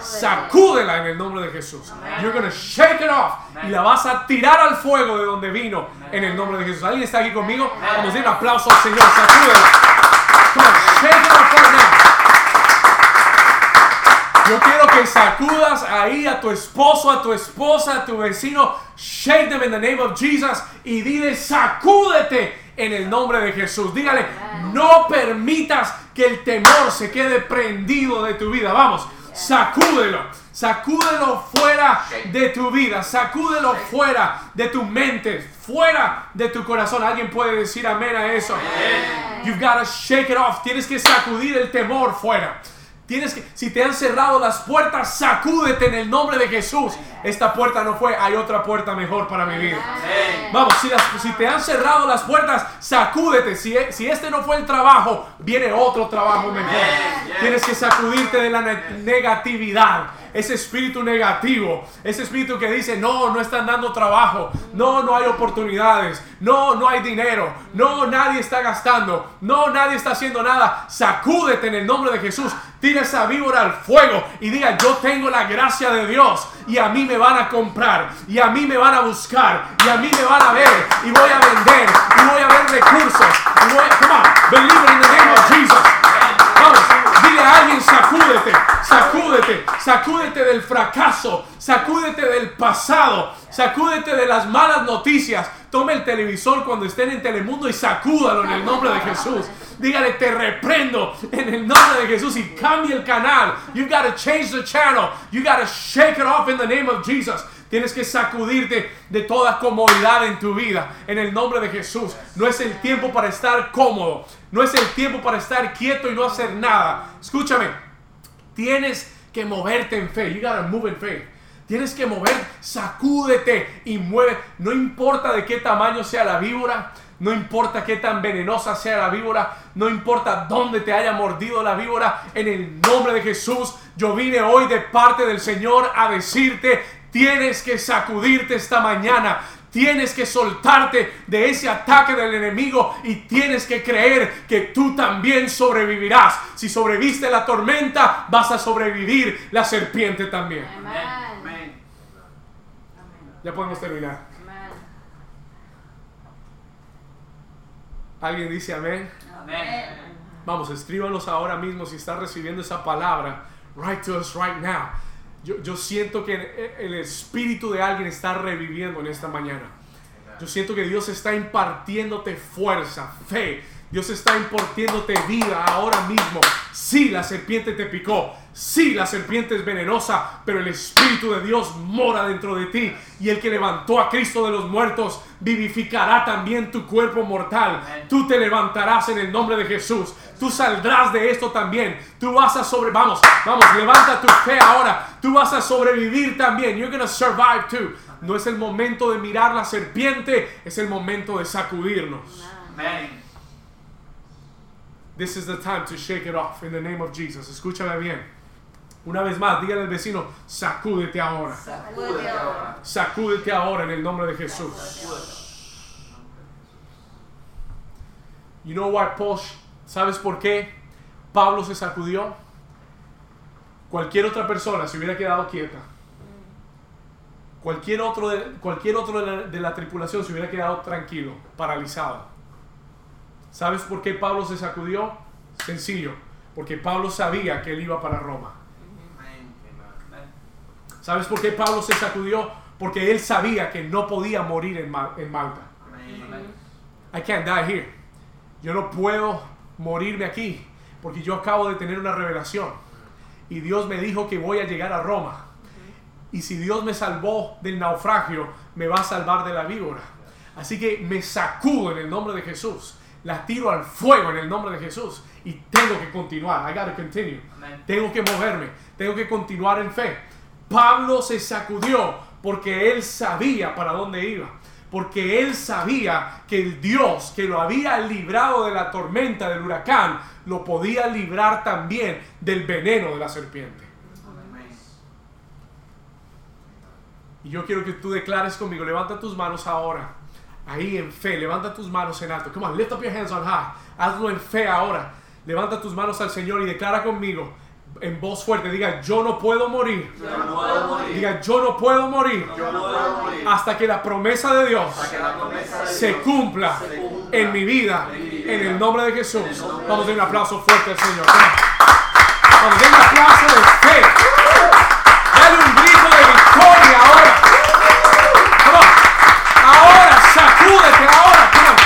Sacúdela en el nombre de Jesús. You're gonna shake it off y la vas a tirar al fuego de donde vino en el nombre de Jesús. ¿Alguien está aquí conmigo? Vamos a dar un aplauso al Señor. Sacúdela. Come on, shake it off right now. Yo quiero que sacudas ahí a tu esposo, a tu esposa, a tu vecino. Shake them in the name of Jesus y dile sacúdete en el nombre de Jesús. Dígale, no permitas que el temor se quede prendido de tu vida. Vamos, sacúdelo. Sacúdelo fuera de tu vida, sacúdelo fuera de tu mente, fuera de tu corazón. Alguien puede decir amén a eso. You've got to shake it off. Tienes que sacudir el temor fuera. Tienes que, si te han cerrado las puertas, sacúdete en el nombre de Jesús. Esta puerta no fue, hay otra puerta mejor para mi vida. Vamos, si, las- si te han cerrado las puertas, sacúdete. Si, si este no fue el trabajo, viene otro trabajo mejor. Tienes que sacudirte de la ne- negatividad. Ese espíritu negativo, ese espíritu que dice, no, no están dando trabajo, no, no hay oportunidades, no, no hay dinero, no, nadie está gastando, no, nadie está haciendo nada. Sacúdete en el nombre de Jesús, tira esa víbora al fuego y diga, yo tengo la gracia de Dios y a mí me van a comprar y a mí me van a buscar y a mí me van a ver y voy a vender y voy a ver recursos. Y voy a, come on, believe in the name of Jesus. Dile alguien, sacúdete, sacúdete, sacúdete del fracaso, sacúdete del pasado, sacúdete de las malas noticias. Tome el televisor cuando estén en Telemundo y sacúdalo en el nombre de Jesús. Dígale, te reprendo en el nombre de Jesús y cambie el canal. You gotta change the channel. You gotta shake it off in the name of Jesus. Tienes que sacudirte de toda comodidad en tu vida en el nombre de Jesús. No es el tiempo para estar cómodo. No es el tiempo para estar quieto y no hacer nada. Escúchame. Tienes que moverte en fe. You gotta move in faith. Tienes que mover, sacúdete y mueve. No importa de qué tamaño sea la víbora. No importa qué tan venenosa sea la víbora. No importa dónde te haya mordido la víbora. En el nombre de Jesús, yo vine hoy de parte del Señor a decirte, tienes que sacudirte esta mañana. Tienes que soltarte de ese ataque del enemigo y tienes que creer que tú también sobrevivirás. Si sobreviste la tormenta, vas a sobrevivir la serpiente también. Amén. Ya podemos terminar. ¿Alguien dice amén? Amén. Vamos, escríbanos ahora mismo si estás recibiendo esa palabra. Write to us right now. Yo, yo siento que el espíritu de alguien está reviviendo en esta mañana. Yo siento que Dios está impartiéndote fuerza, fe. Dios está impartiéndote vida ahora mismo. Sí, la serpiente te picó. Sí, la serpiente es venenosa, pero el Espíritu de Dios mora dentro de ti. Y el que levantó a Cristo de los muertos vivificará también tu cuerpo mortal. Tú te levantarás en el nombre de Jesús. Tú saldrás de esto también. Tú vas a sobre... Vamos, vamos, levanta tu fe ahora. Tú vas a sobrevivir también. You're gonna survive too. No es el momento de mirar la serpiente, es el momento de sacudirnos. Amén. This is the time to shake it off in the name of Jesus. Escúchame bien. Una vez más, dígale al vecino, sacúdete ahora. Sacúdete ahora. Sacúdete ahora en el nombre de Jesús. You know why Paul, ¿sabes por qué Pablo se sacudió? Cualquier otra persona se hubiera quedado quieta. Cualquier otro de, cualquier otro de la, de la tripulación se hubiera quedado tranquilo, paralizado. ¿Sabes por qué Pablo se sacudió? Sencillo, porque Pablo sabía que él iba para Roma. ¿Sabes por qué Pablo se sacudió? Porque él sabía que no podía morir en, Ma- en Malta. Amén. I can't die here. Yo no puedo morirme aquí porque yo acabo de tener una revelación. Y Dios me dijo que voy a llegar a Roma. Y si Dios me salvó del naufragio, me va a salvar de la víbora. Así que me sacudo en el nombre de Jesús. La tiro al fuego en el nombre de Jesús. Y tengo que continuar. I gotta continue. Amén. Tengo que moverme. Tengo que continuar en fe. Pablo se sacudió porque él sabía para dónde iba. Porque él sabía que el Dios que lo había librado de la tormenta del huracán, lo podía librar también del veneno de la serpiente. Y yo quiero que tú declares conmigo, levanta tus manos ahora, ahí en fe, levanta tus manos en alto. Come on, lift up your hands on high. Hazlo en fe ahora. Levanta tus manos al Señor y declara conmigo en voz fuerte, diga, yo no puedo morir. Yo no puedo morir. Diga, yo no puedo morir Yo no puedo morir. hasta que la promesa de Dios promesa de se Dios cumpla se cumpla en mi vida, en mi vida. en el nombre de Jesús. Nombre Vamos a dar un aplauso fuerte al Señor. Vamos a dar un aplauso de fe. Dale un grito de victoria ahora. On. Ahora, sacúdete ahora. Now.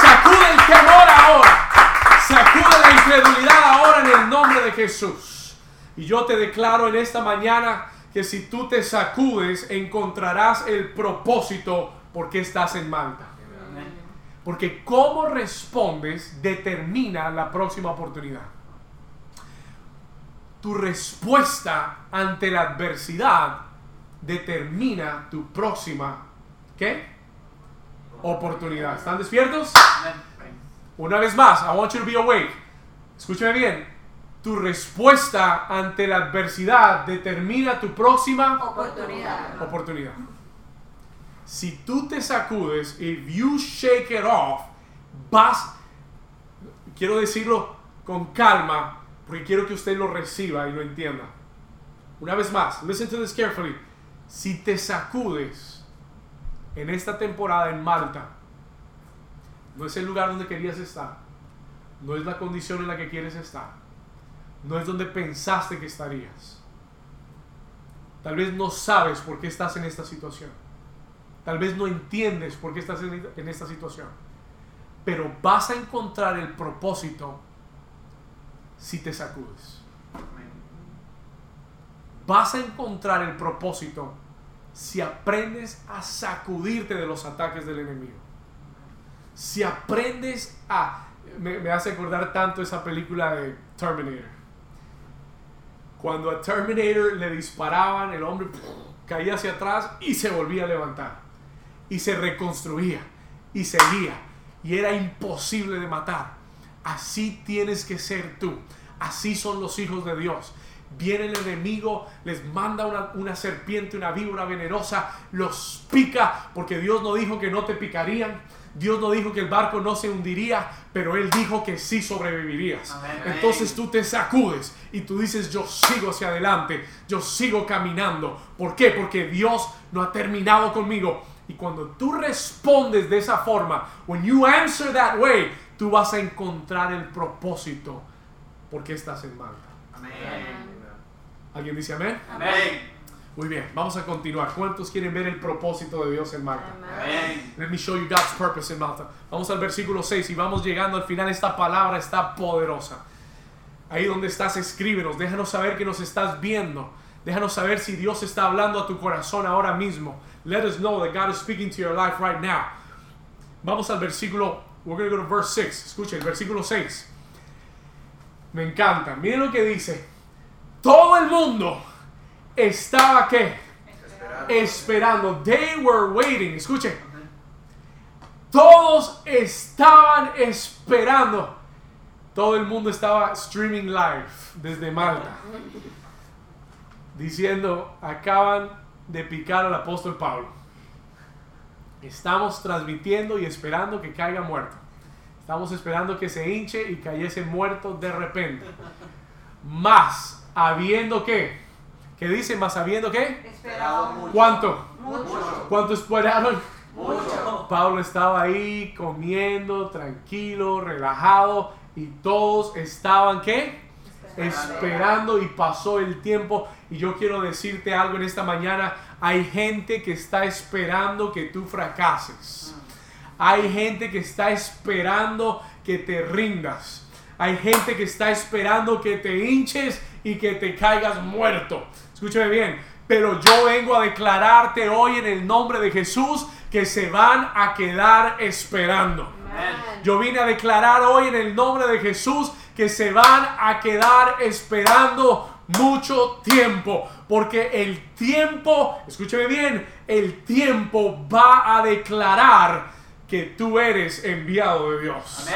Sacude el temor ahora. Sacude la incredulidad nombre de Jesús. Y yo te declaro en esta mañana que si tú te sacudes, encontrarás el propósito por qué estás en Malta. Porque cómo respondes determina la próxima oportunidad. Tu respuesta ante la adversidad determina tu próxima ¿qué? oportunidad. ¿Están despiertos? Una vez más, I want you to be awake. Escúchame bien. Tu respuesta ante la adversidad determina tu próxima Oportunidad. oportunidad. Si tú te sacudes, if you shake it off, vas, quiero decirlo con calma, porque quiero que usted lo reciba y lo entienda. Una vez más, listen to this carefully. Si te sacudes en esta temporada en Malta, no es el lugar donde querías estar, no es la condición en la que quieres estar, no es donde pensaste que estarías. Tal vez no sabes por qué estás en esta situación. Tal vez no entiendes por qué estás en, esta situación. Pero vas a encontrar el propósito si te sacudes. Vas a encontrar el propósito si aprendes a sacudirte de los ataques del enemigo. Si aprendes a... Me, me hace acordar tanto esa película de Terminator. Cuando a Terminator le disparaban, el hombre caía hacia atrás y se volvía a levantar. Y se reconstruía y seguía. Y era imposible de matar. Así tienes que ser tú. Así son los hijos de Dios. Viene el enemigo, les manda una, una serpiente, una víbora venenosa, los pica, porque Dios no dijo que no te picarían. Dios no dijo que el barco no se hundiría, pero Él dijo que sí sobrevivirías. Amén. Entonces tú te sacudes y tú dices, yo sigo hacia adelante, yo sigo caminando. ¿Por qué? Porque Dios no ha terminado conmigo. Y cuando tú respondes de esa forma, when you answer that way, tú vas a encontrar el propósito por qué estás en Malta. Amén. ¿Alguien dice amén? Amén. Muy bien, vamos a continuar. ¿Cuántos quieren ver el propósito de Dios en Malta? Amén. Let me show you God's purpose in Malta. Vamos al versículo 6 y vamos llegando al final. Esta palabra está poderosa. Ahí donde estás, escríbenos. Déjanos saber que nos estás viendo. Déjanos saber si Dios está hablando a tu corazón ahora mismo. Let us know that God is speaking to your life right now. Vamos al versículo, we're going to go to verse 6. Escuchen, el versículo 6. Me encanta. Miren lo que dice. Todo el mundo estaba qué? Esperando. They were waiting. Escuchen. Todos estaban esperando. Todo el mundo estaba streaming live desde Malta. Diciendo, acaban de picar al apóstol Pablo. Estamos transmitiendo y esperando que caiga muerto. Estamos esperando que se hinche y cayese muerto de repente. Más habiendo que, ¿qué dice? Más habiendo que, Esperado mucho. ¿cuánto? Mucho. ¿Cuánto esperaron? Mucho. Pablo estaba ahí comiendo, tranquilo, relajado y todos estaban ¿qué? Esperando y pasó el tiempo y yo quiero decirte algo en esta mañana, hay gente que está esperando que tú fracases. Hay gente que está esperando que te rindas. Hay gente que está esperando que te hinches y que te caigas muerto. Escúchame bien. Pero yo vengo a declararte hoy en el nombre de Jesús que se van a quedar esperando. Yo vine a declarar hoy en el nombre de Jesús que se van a quedar esperando mucho tiempo. Porque el tiempo, escúcheme bien, el tiempo va a declarar que tú eres enviado de Dios.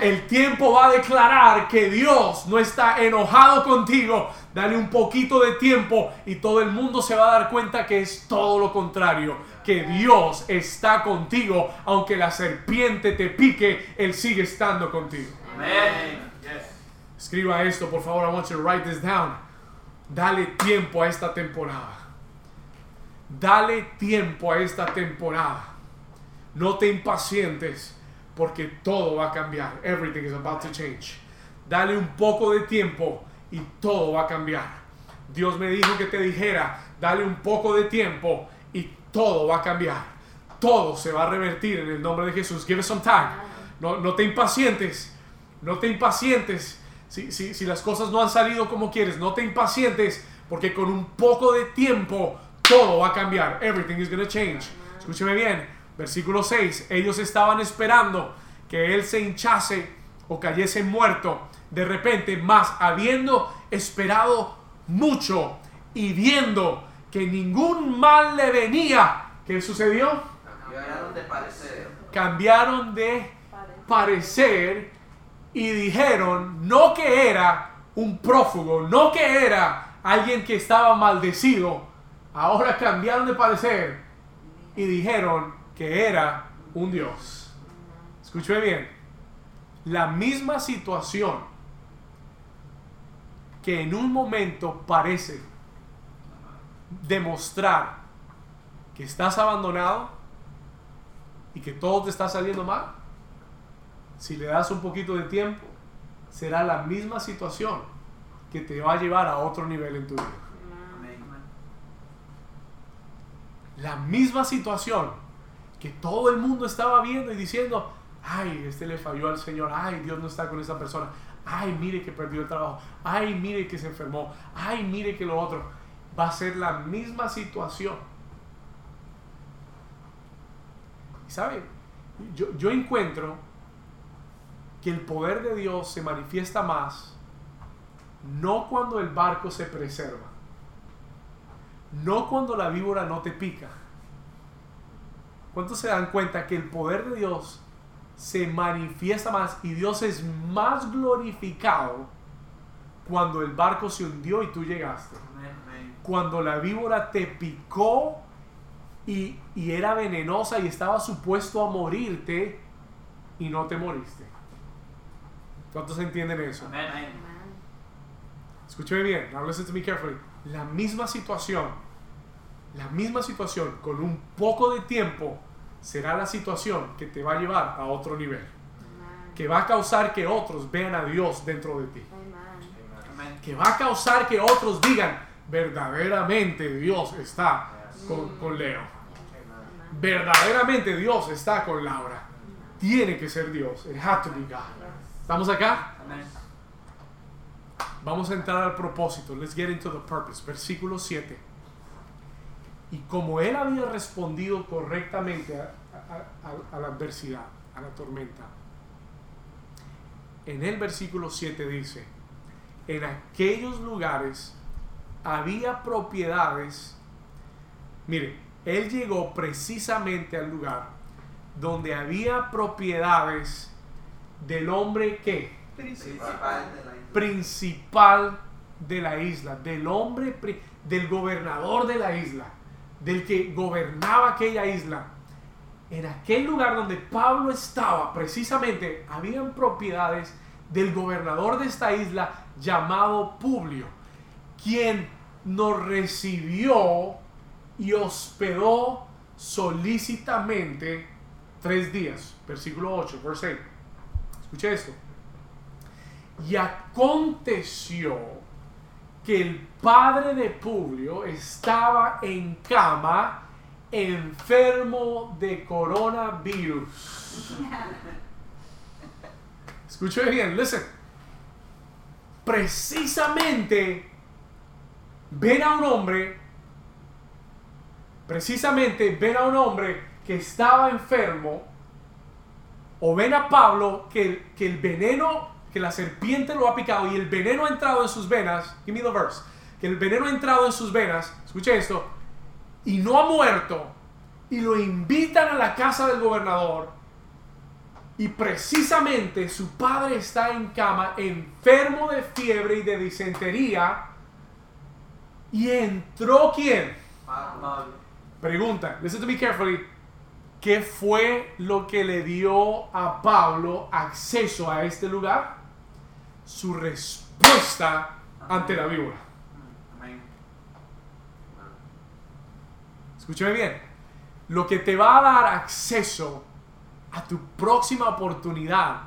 El tiempo va a declarar que Dios no está enojado contigo. Dale un poquito de tiempo y todo el mundo se va a dar cuenta que es todo lo contrario. Que Dios está contigo. Aunque la serpiente te pique, Él sigue estando contigo. Escriba esto, por favor. I want you to write this down. Dale tiempo a esta temporada. Dale tiempo a esta temporada. No te impacientes porque todo va a cambiar. Everything is about to change. Dale un poco de tiempo y todo va a cambiar. Dios me dijo que te dijera, dale un poco de tiempo y todo va a cambiar. Todo se va a revertir en el nombre de Jesús. Give it some time. No, no te impacientes. No te impacientes. Si, si, si las cosas no han salido como quieres, no te impacientes porque con un poco de tiempo todo va a cambiar. Everything is going to change. Escúcheme bien. Versículo 6. Ellos estaban esperando que él se hinchase o cayese muerto de repente, más habiendo esperado mucho y viendo que ningún mal le venía, ¿qué sucedió? Cambiaron de parecer. Cambiaron de parecer y dijeron no que era un prófugo, no que era alguien que estaba maldecido, ahora cambiaron de parecer y dijeron que era un Dios. Escúcheme bien, la misma situación que en un momento parece demostrar que estás abandonado y que todo te está saliendo mal, si le das un poquito de tiempo, será la misma situación que te va a llevar a otro nivel en tu vida. La misma situación que todo el mundo estaba viendo y diciendo, ay, este le falló al Señor, ay, Dios no está con esa persona, ay, mire que perdió el trabajo, ay, mire que se enfermó, ay, mire que lo otro. Va a ser la misma situación. Y sabe, yo, yo encuentro que el poder de Dios se manifiesta más no cuando el barco se preserva, no cuando la víbora no te pica. ¿Cuántos se dan cuenta que el poder de Dios se manifiesta más y Dios es más glorificado cuando el barco se hundió y tú llegaste? Cuando la víbora te picó y, y era venenosa y estaba supuesto a morirte y no te moriste. ¿Cuántos entienden eso? Escúcheme bien, now listen to me carefully. La misma situación, la misma situación con un poco de tiempo será la situación que te va a llevar a otro nivel. Que va a causar que otros vean a Dios dentro de ti. Que va a causar que otros digan, verdaderamente Dios está con, con Leo. Verdaderamente Dios está con Laura. Tiene que ser Dios. It had to be God. ¿Estamos acá? Vamos a entrar al propósito. Let's get into the purpose. Versículo 7. Y como él había respondido correctamente a, a- a- a la adversidad, a la tormenta, en el versículo 7 dice, en aquellos lugares había propiedades. Mire, él llegó precisamente al lugar donde había propiedades del hombre que Principal de la principal de la isla, del hombre, del gobernador de la isla, del que gobernaba aquella isla. En aquel lugar donde Pablo estaba, precisamente, habían propiedades del gobernador de esta isla llamado Publio, quien nos recibió y hospedó solícitamente tres días. Versículo 8, verse 8. Escuche esto. Y aconteció que el padre de Publio estaba en cama enfermo de coronavirus. Escuche bien, listen. Precisamente ven a un hombre, precisamente ven a un hombre que estaba enfermo, o ven a Pablo que, que el veneno, que la serpiente lo ha picado y el veneno ha entrado en sus venas, give me the verse, que el veneno ha entrado en sus venas, escuche esto, y no ha muerto, y lo invitan a la casa del gobernador, y precisamente su padre está en cama, enfermo de fiebre y de disentería, y entró quién? Pregunta, listen to me carefully. ¿Qué fue lo que le dio a Pablo acceso a este lugar? Su respuesta ante la víbora. Escúchame bien. Lo que te va a dar acceso a tu próxima oportunidad,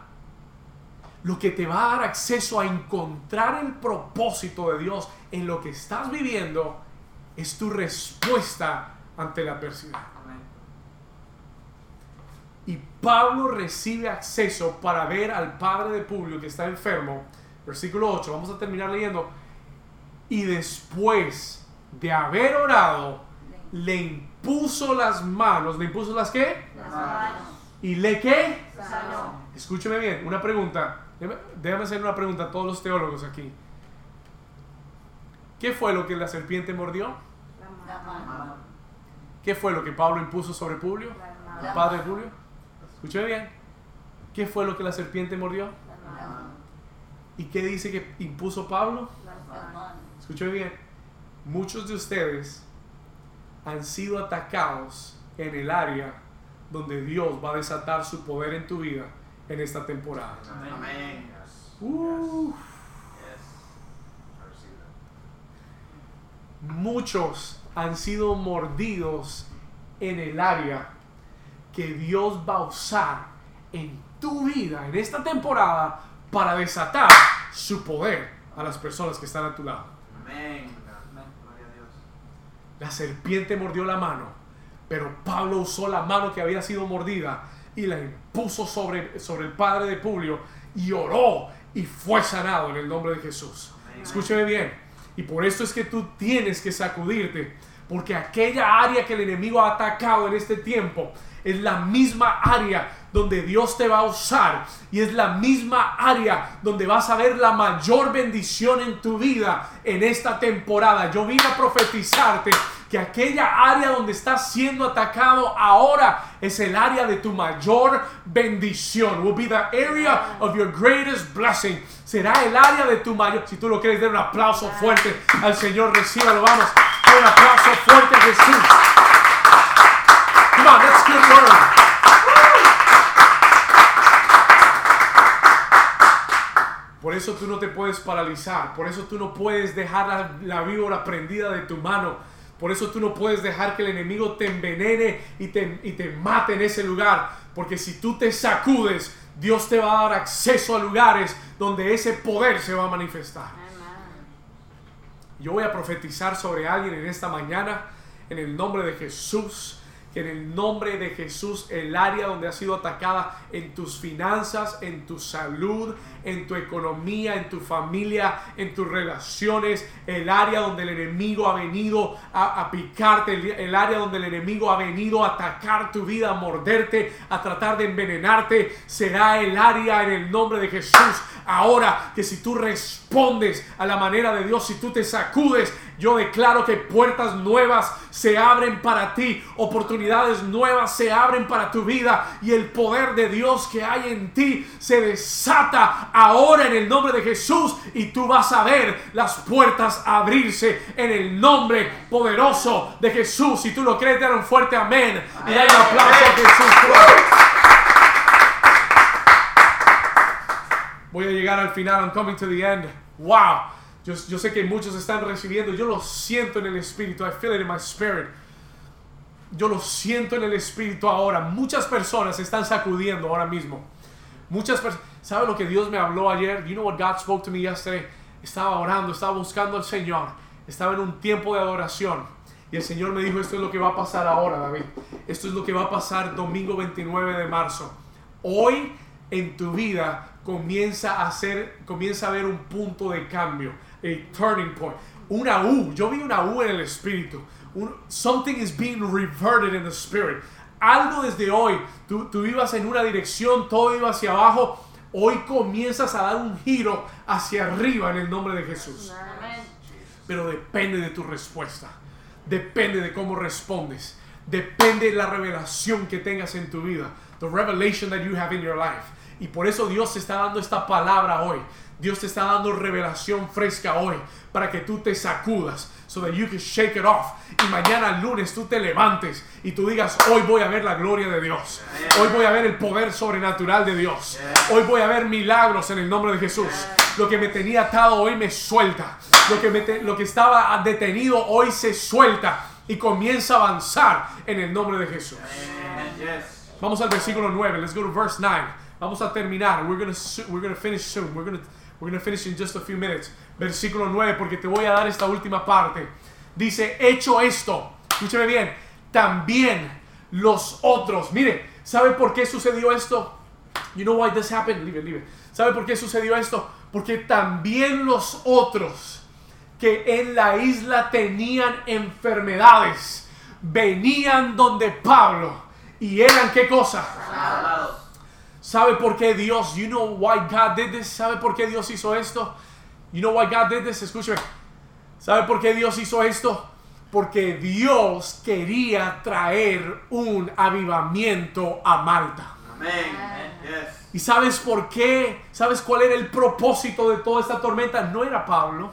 lo que te va a dar acceso a encontrar el propósito de Dios en lo que estás viviendo, es tu respuesta ante la adversidad. Y Pablo recibe acceso para ver al padre de Publio que está enfermo. Versículo 8, vamos a terminar leyendo. Y después de haber orado, le impuso las manos. ¿Le impuso las qué? Las manos. ¿Y le qué? Sanó. Escúcheme bien, una pregunta. Déjame- hacer una pregunta a todos los teólogos aquí. ¿Qué fue lo que la serpiente mordió? La mano. ¿Qué fue lo que Pablo impuso sobre Publio? La ¿El padre de Publio? Escúcheme bien. ¿Qué fue lo que la serpiente mordió? mano. ¿Y qué dice que impuso Pablo? Escúcheme bien. Muchos de ustedes han sido atacados en el área donde Dios va a desatar su poder en tu vida en esta temporada. Amén. Uh, that. muchos han sido mordidos en el área que Dios va a usar en tu vida en esta temporada para desatar su poder a las personas que están a tu lado. Amén. La serpiente mordió la mano, pero Pablo usó la mano que había sido mordida y la impuso sobre, sobre el padre de Publio y oró y fue sanado en el nombre de Jesús. Amén. Escúcheme bien. Y por esto es que tú tienes que sacudirte, porque aquella área que el enemigo ha atacado en este tiempo es la misma área donde Dios te va a usar y es la misma área donde vas a ver la mayor bendición en tu vida en esta temporada. Yo vine a profetizarte que aquella área donde estás siendo atacado ahora es el área de tu mayor bendición. Will be the area of your greatest blessing. Será el área de tu mayor. Si tú lo quieres, dar un aplauso fuerte al Señor. Recíbalo, vamos. Un aplauso fuerte Jesús. On, word. Por eso tú no te puedes paralizar. Por eso tú no puedes dejar la, la víbora prendida de tu mano. Por eso tú no puedes dejar que el enemigo te envenene y te, y te mate en ese lugar. Porque si tú te sacudes, Dios te va a dar acceso a lugares donde ese poder se va a manifestar. Yo voy a profetizar sobre alguien en esta mañana, en el nombre de Jesús, en el nombre de Jesús el área donde ha sido atacada en tus finanzas, en tu salud, en tu economía, en tu familia, en tus relaciones, el área donde el enemigo ha venido a, a picarte, el, el área donde el enemigo ha venido a atacar tu vida, a morderte, a tratar de envenenarte, será el área en el nombre de Jesús. Ahora que si tú respondes a la manera de Dios, si tú te sacudes, yo declaro que puertas nuevas se abren para ti, oportunidades nuevas se abren para tu vida y el poder de Dios que hay en ti se desata ahora en el nombre de Jesús y tú vas a ver las puertas abrirse en el nombre poderoso de Jesús. Si tú lo crees, dale un fuerte amén y dale un aplauso Jesús. Voy a llegar al final. I'm coming to the end. Wow. Yo, yo sé que muchos están recibiendo. Yo lo siento en el espíritu. I feel it in my spirit. Yo lo siento en el espíritu ahora. Muchas personas se están sacudiendo ahora mismo. Muchas personas. ¿Sabe lo que Dios me habló ayer? You know what God spoke to me yesterday? Estaba orando, estaba buscando al Señor. Estaba en un tiempo de adoración. Y el Señor me dijo, esto es lo que va a pasar ahora, David. Esto es lo que va a pasar domingo 29 de marzo. Hoy en tu vida comienza a hacer, comienza a haber un punto de cambio, a turning point, una U. Yo vi una U en el espíritu. Something is being reverted in the spirit. Algo desde hoy, tú, tú ibas en una dirección, todo iba hacia abajo. Hoy comienzas a dar un giro hacia arriba en el nombre de Jesús. Pero depende de tu respuesta. Depende de cómo respondes. Depende de la revelación que tengas en tu vida. The revelation that you have in your life. Y por eso Dios te está dando esta palabra hoy. Dios te está dando revelación fresca hoy para que tú te sacudas so that you can shake it off y mañana lunes tú te levantes y tú digas hoy voy a ver la gloria de Dios hoy voy a ver el poder sobrenatural de Dios hoy voy a ver milagros en el nombre de Jesús lo que me tenía atado hoy me suelta lo que, me te- lo que estaba detenido hoy se suelta y comienza a avanzar en el nombre de Jesús. Vamos al versículo 9. Let's go to verse 9. Vamos a terminar. We're to we're to finish soon. We're to we're to finish in just a few minutes. Versículo 9 porque te voy a dar esta última parte. Dice, "Hecho esto." Escúcheme bien. También los otros. Mire, ¿sabe por qué sucedió esto? You know why this happened? Leave it, leave it. ¿Sabe por qué sucedió esto? Porque también los otros que en la isla tenían enfermedades venían donde Pablo y eran qué cosa? Alabados. ¿Sabe por qué Dios? You know why God did this? ¿Sabe por qué Dios hizo esto? You know why God did this? Escúcheme. ¿Sabe por qué Dios hizo esto? Porque Dios quería traer un avivamiento a Malta. ¿Y sabes por qué? ¿Sabes cuál era el propósito de toda esta tormenta? No era Pablo.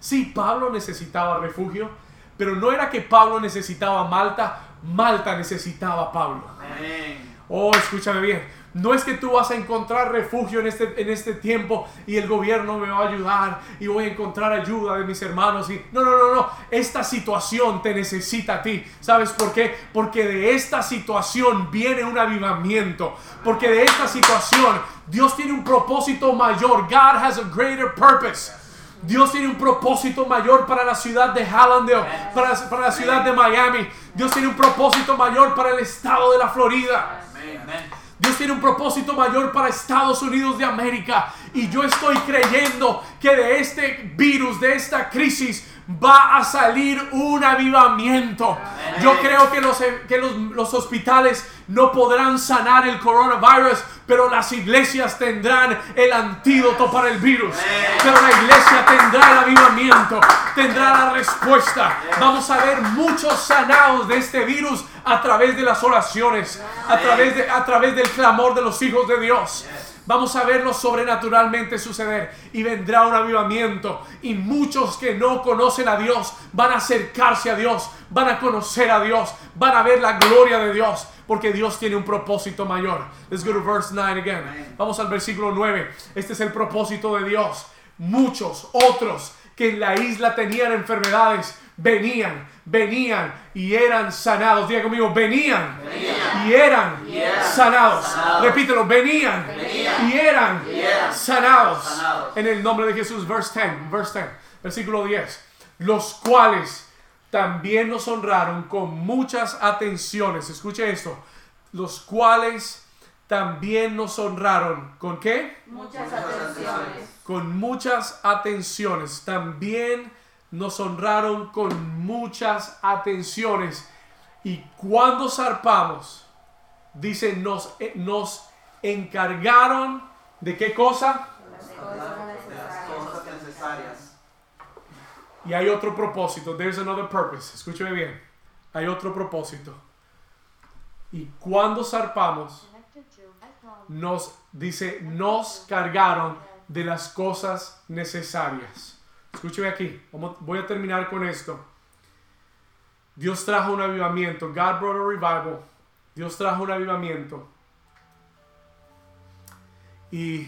Sí, Pablo necesitaba refugio, pero no era que Pablo necesitaba Malta, Malta necesitaba a Pablo. Oh, escúchame bien. No es que tú vas a encontrar refugio en este, en este tiempo y el gobierno me va a ayudar y voy a encontrar ayuda de mis hermanos. Y... No, no, no, no. Esta situación te necesita a ti. ¿Sabes por qué? Porque de esta situación viene un avivamiento. Porque de esta situación Dios tiene un propósito mayor. God has a greater purpose. Dios tiene un propósito mayor para la ciudad de Hallandale, para, para la ciudad de Miami. Dios tiene un propósito mayor para el estado de la Florida. Amen. Dios tiene un propósito mayor para Estados Unidos de América. Y yo estoy creyendo que de este virus, de esta crisis, va a salir un avivamiento. Yo creo que los, que los, los hospitales no podrán sanar el coronavirus, pero las iglesias tendrán el antídoto para el virus. Pero la iglesia tendrá el avivamiento, tendrá la respuesta. Vamos a ver muchos sanados de este virus a través de las oraciones, a través, de, a través del clamor de los hijos de Dios. Vamos a verlo sobrenaturalmente suceder y vendrá un avivamiento y muchos que no conocen a Dios van a acercarse a Dios, van a conocer a Dios, van a ver la gloria de Dios porque Dios tiene un propósito mayor. Let's go to verse 9 again. Vamos al versículo 9. Este es el propósito de Dios. Muchos otros que en la isla tenían enfermedades venían, venían y eran sanados. Diga conmigo, venían, y eran sanados. Repítelo, venían, y eran sanados. Sanados. En el nombre de Jesús, verse 10, verse 10, versículo 10. Los cuales también nos honraron con muchas atenciones. Escuche esto. Los cuales también nos honraron. ¿Con qué? Muchas atenciones. Con muchas atenciones. También nos honraron con muchas atenciones. Y cuando zarpamos, dice, nos, eh, nos encargaron de qué cosa? Las cosas las necesarias. cosas necesarias. Y hay otro propósito. There's another purpose. Escúcheme bien. Hay otro propósito. Y cuando zarpamos, nos dice, nos cargaron de las cosas necesarias. Escúcheme aquí. Voy a terminar con esto. Dios trajo un avivamiento. God brought a revival. Dios trajo un avivamiento. Y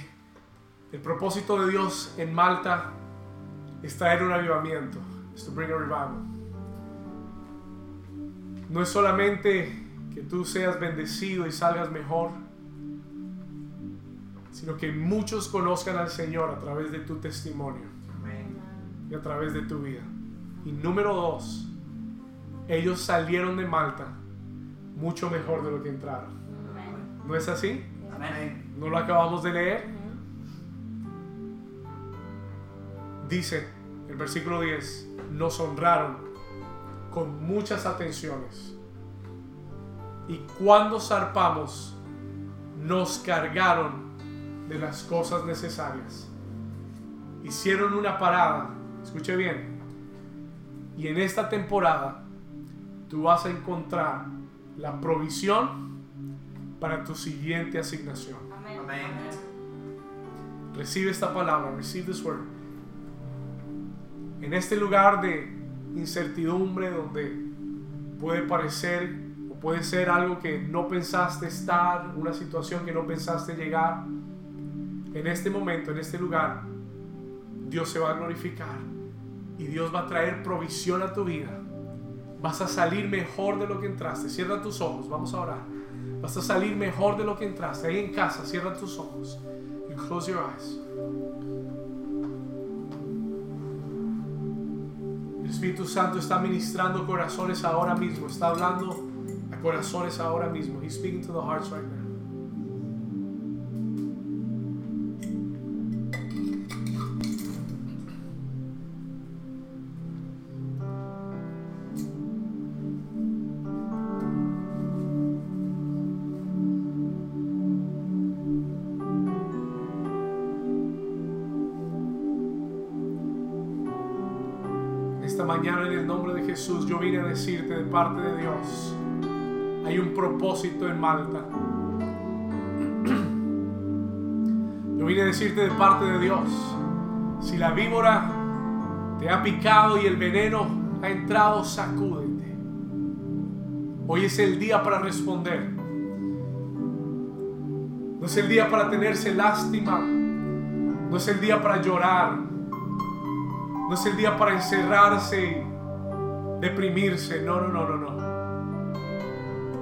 el propósito de Dios en Malta es traer un avivamiento. Es to bring a revival. No es solamente que tú seas bendecido y salgas mejor, sino que muchos conozcan al Señor a través de tu testimonio Amén. y a través de tu vida. Y número dos, ellos salieron de Malta mucho mejor de lo que entraron. Amén. ¿No es así? Amén. ¿No lo acabamos de leer? Dice el versículo 10, nos honraron con muchas atenciones. Y cuando zarpamos, nos cargaron de las cosas necesarias. Hicieron una parada, escuche bien. Y en esta temporada, tú vas a encontrar la provisión para tu siguiente asignación. Amén. Amén. Recibe esta palabra, receive this word. En este lugar de incertidumbre donde puede parecer o puede ser algo que no pensaste estar, una situación que no pensaste llegar, en este momento, en este lugar, Dios se va a glorificar y Dios va a traer provisión a tu vida. Vas a salir mejor de lo que entraste. Cierra tus ojos, vamos a orar. Vas a salir mejor de lo que entraste. Ahí en casa, cierra tus ojos. You close your eyes. El Espíritu Santo está ministrando corazones ahora mismo. Está hablando a corazones ahora mismo. He's speaking to the hearts right now. Jesús yo vine a decirte de parte de Dios, hay un propósito en Malta. *clears throat* Yo vine a decirte de parte de Dios, si la víbora te ha picado y el veneno ha entrado, sacúdete. Hoy es el día para responder. No es el día para tenerse lástima. No es el día para llorar. No es el día para encerrarse deprimirse. No, no, no, no, no.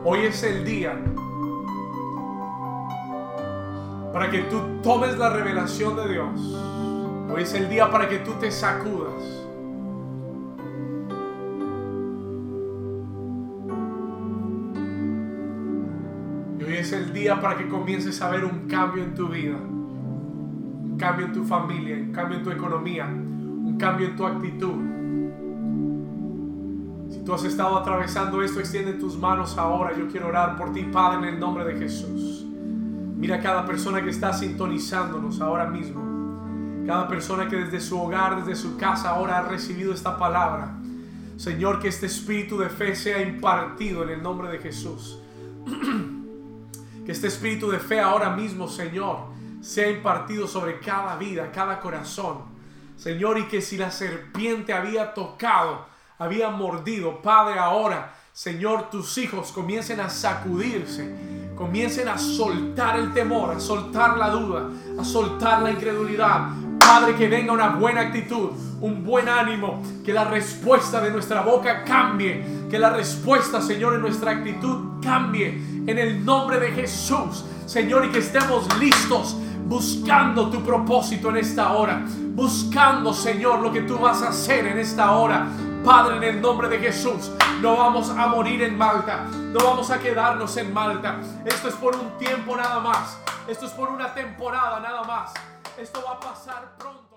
Hoy es el día para que tú tomes la revelación de Dios. Hoy es el día para que tú te sacudas. Hoy es el día para que comiences a ver un cambio en tu vida, un cambio en tu familia, un cambio en tu economía, un cambio en tu actitud. Si tú has estado atravesando esto, extiende tus manos ahora. Yo quiero orar por ti, Padre, en el nombre de Jesús. Mira cada persona que está sintonizándonos ahora mismo. Cada persona que desde su hogar, desde su casa ahora ha recibido esta palabra. Señor, que este espíritu de fe sea impartido en el nombre de Jesús. *clears throat* que este espíritu de fe ahora mismo, Señor, sea impartido sobre cada vida, cada corazón. Señor, y que si la serpiente había tocado, había mordido, Padre, ahora, Señor, tus hijos comiencen a sacudirse, comiencen a soltar el temor, a soltar la duda, a soltar la incredulidad. Padre, que venga una buena actitud, un buen ánimo, que la respuesta de nuestra boca cambie, que la respuesta, Señor, en nuestra actitud cambie en el nombre de Jesús, Señor, y que estemos listos buscando tu propósito en esta hora, buscando, Señor, lo que tú vas a hacer en esta hora. Padre, en el nombre de Jesús, no vamos a morir en Malta, no vamos a quedarnos en Malta. Esto es por un tiempo nada más, esto es por una temporada nada más. Esto va a pasar pronto.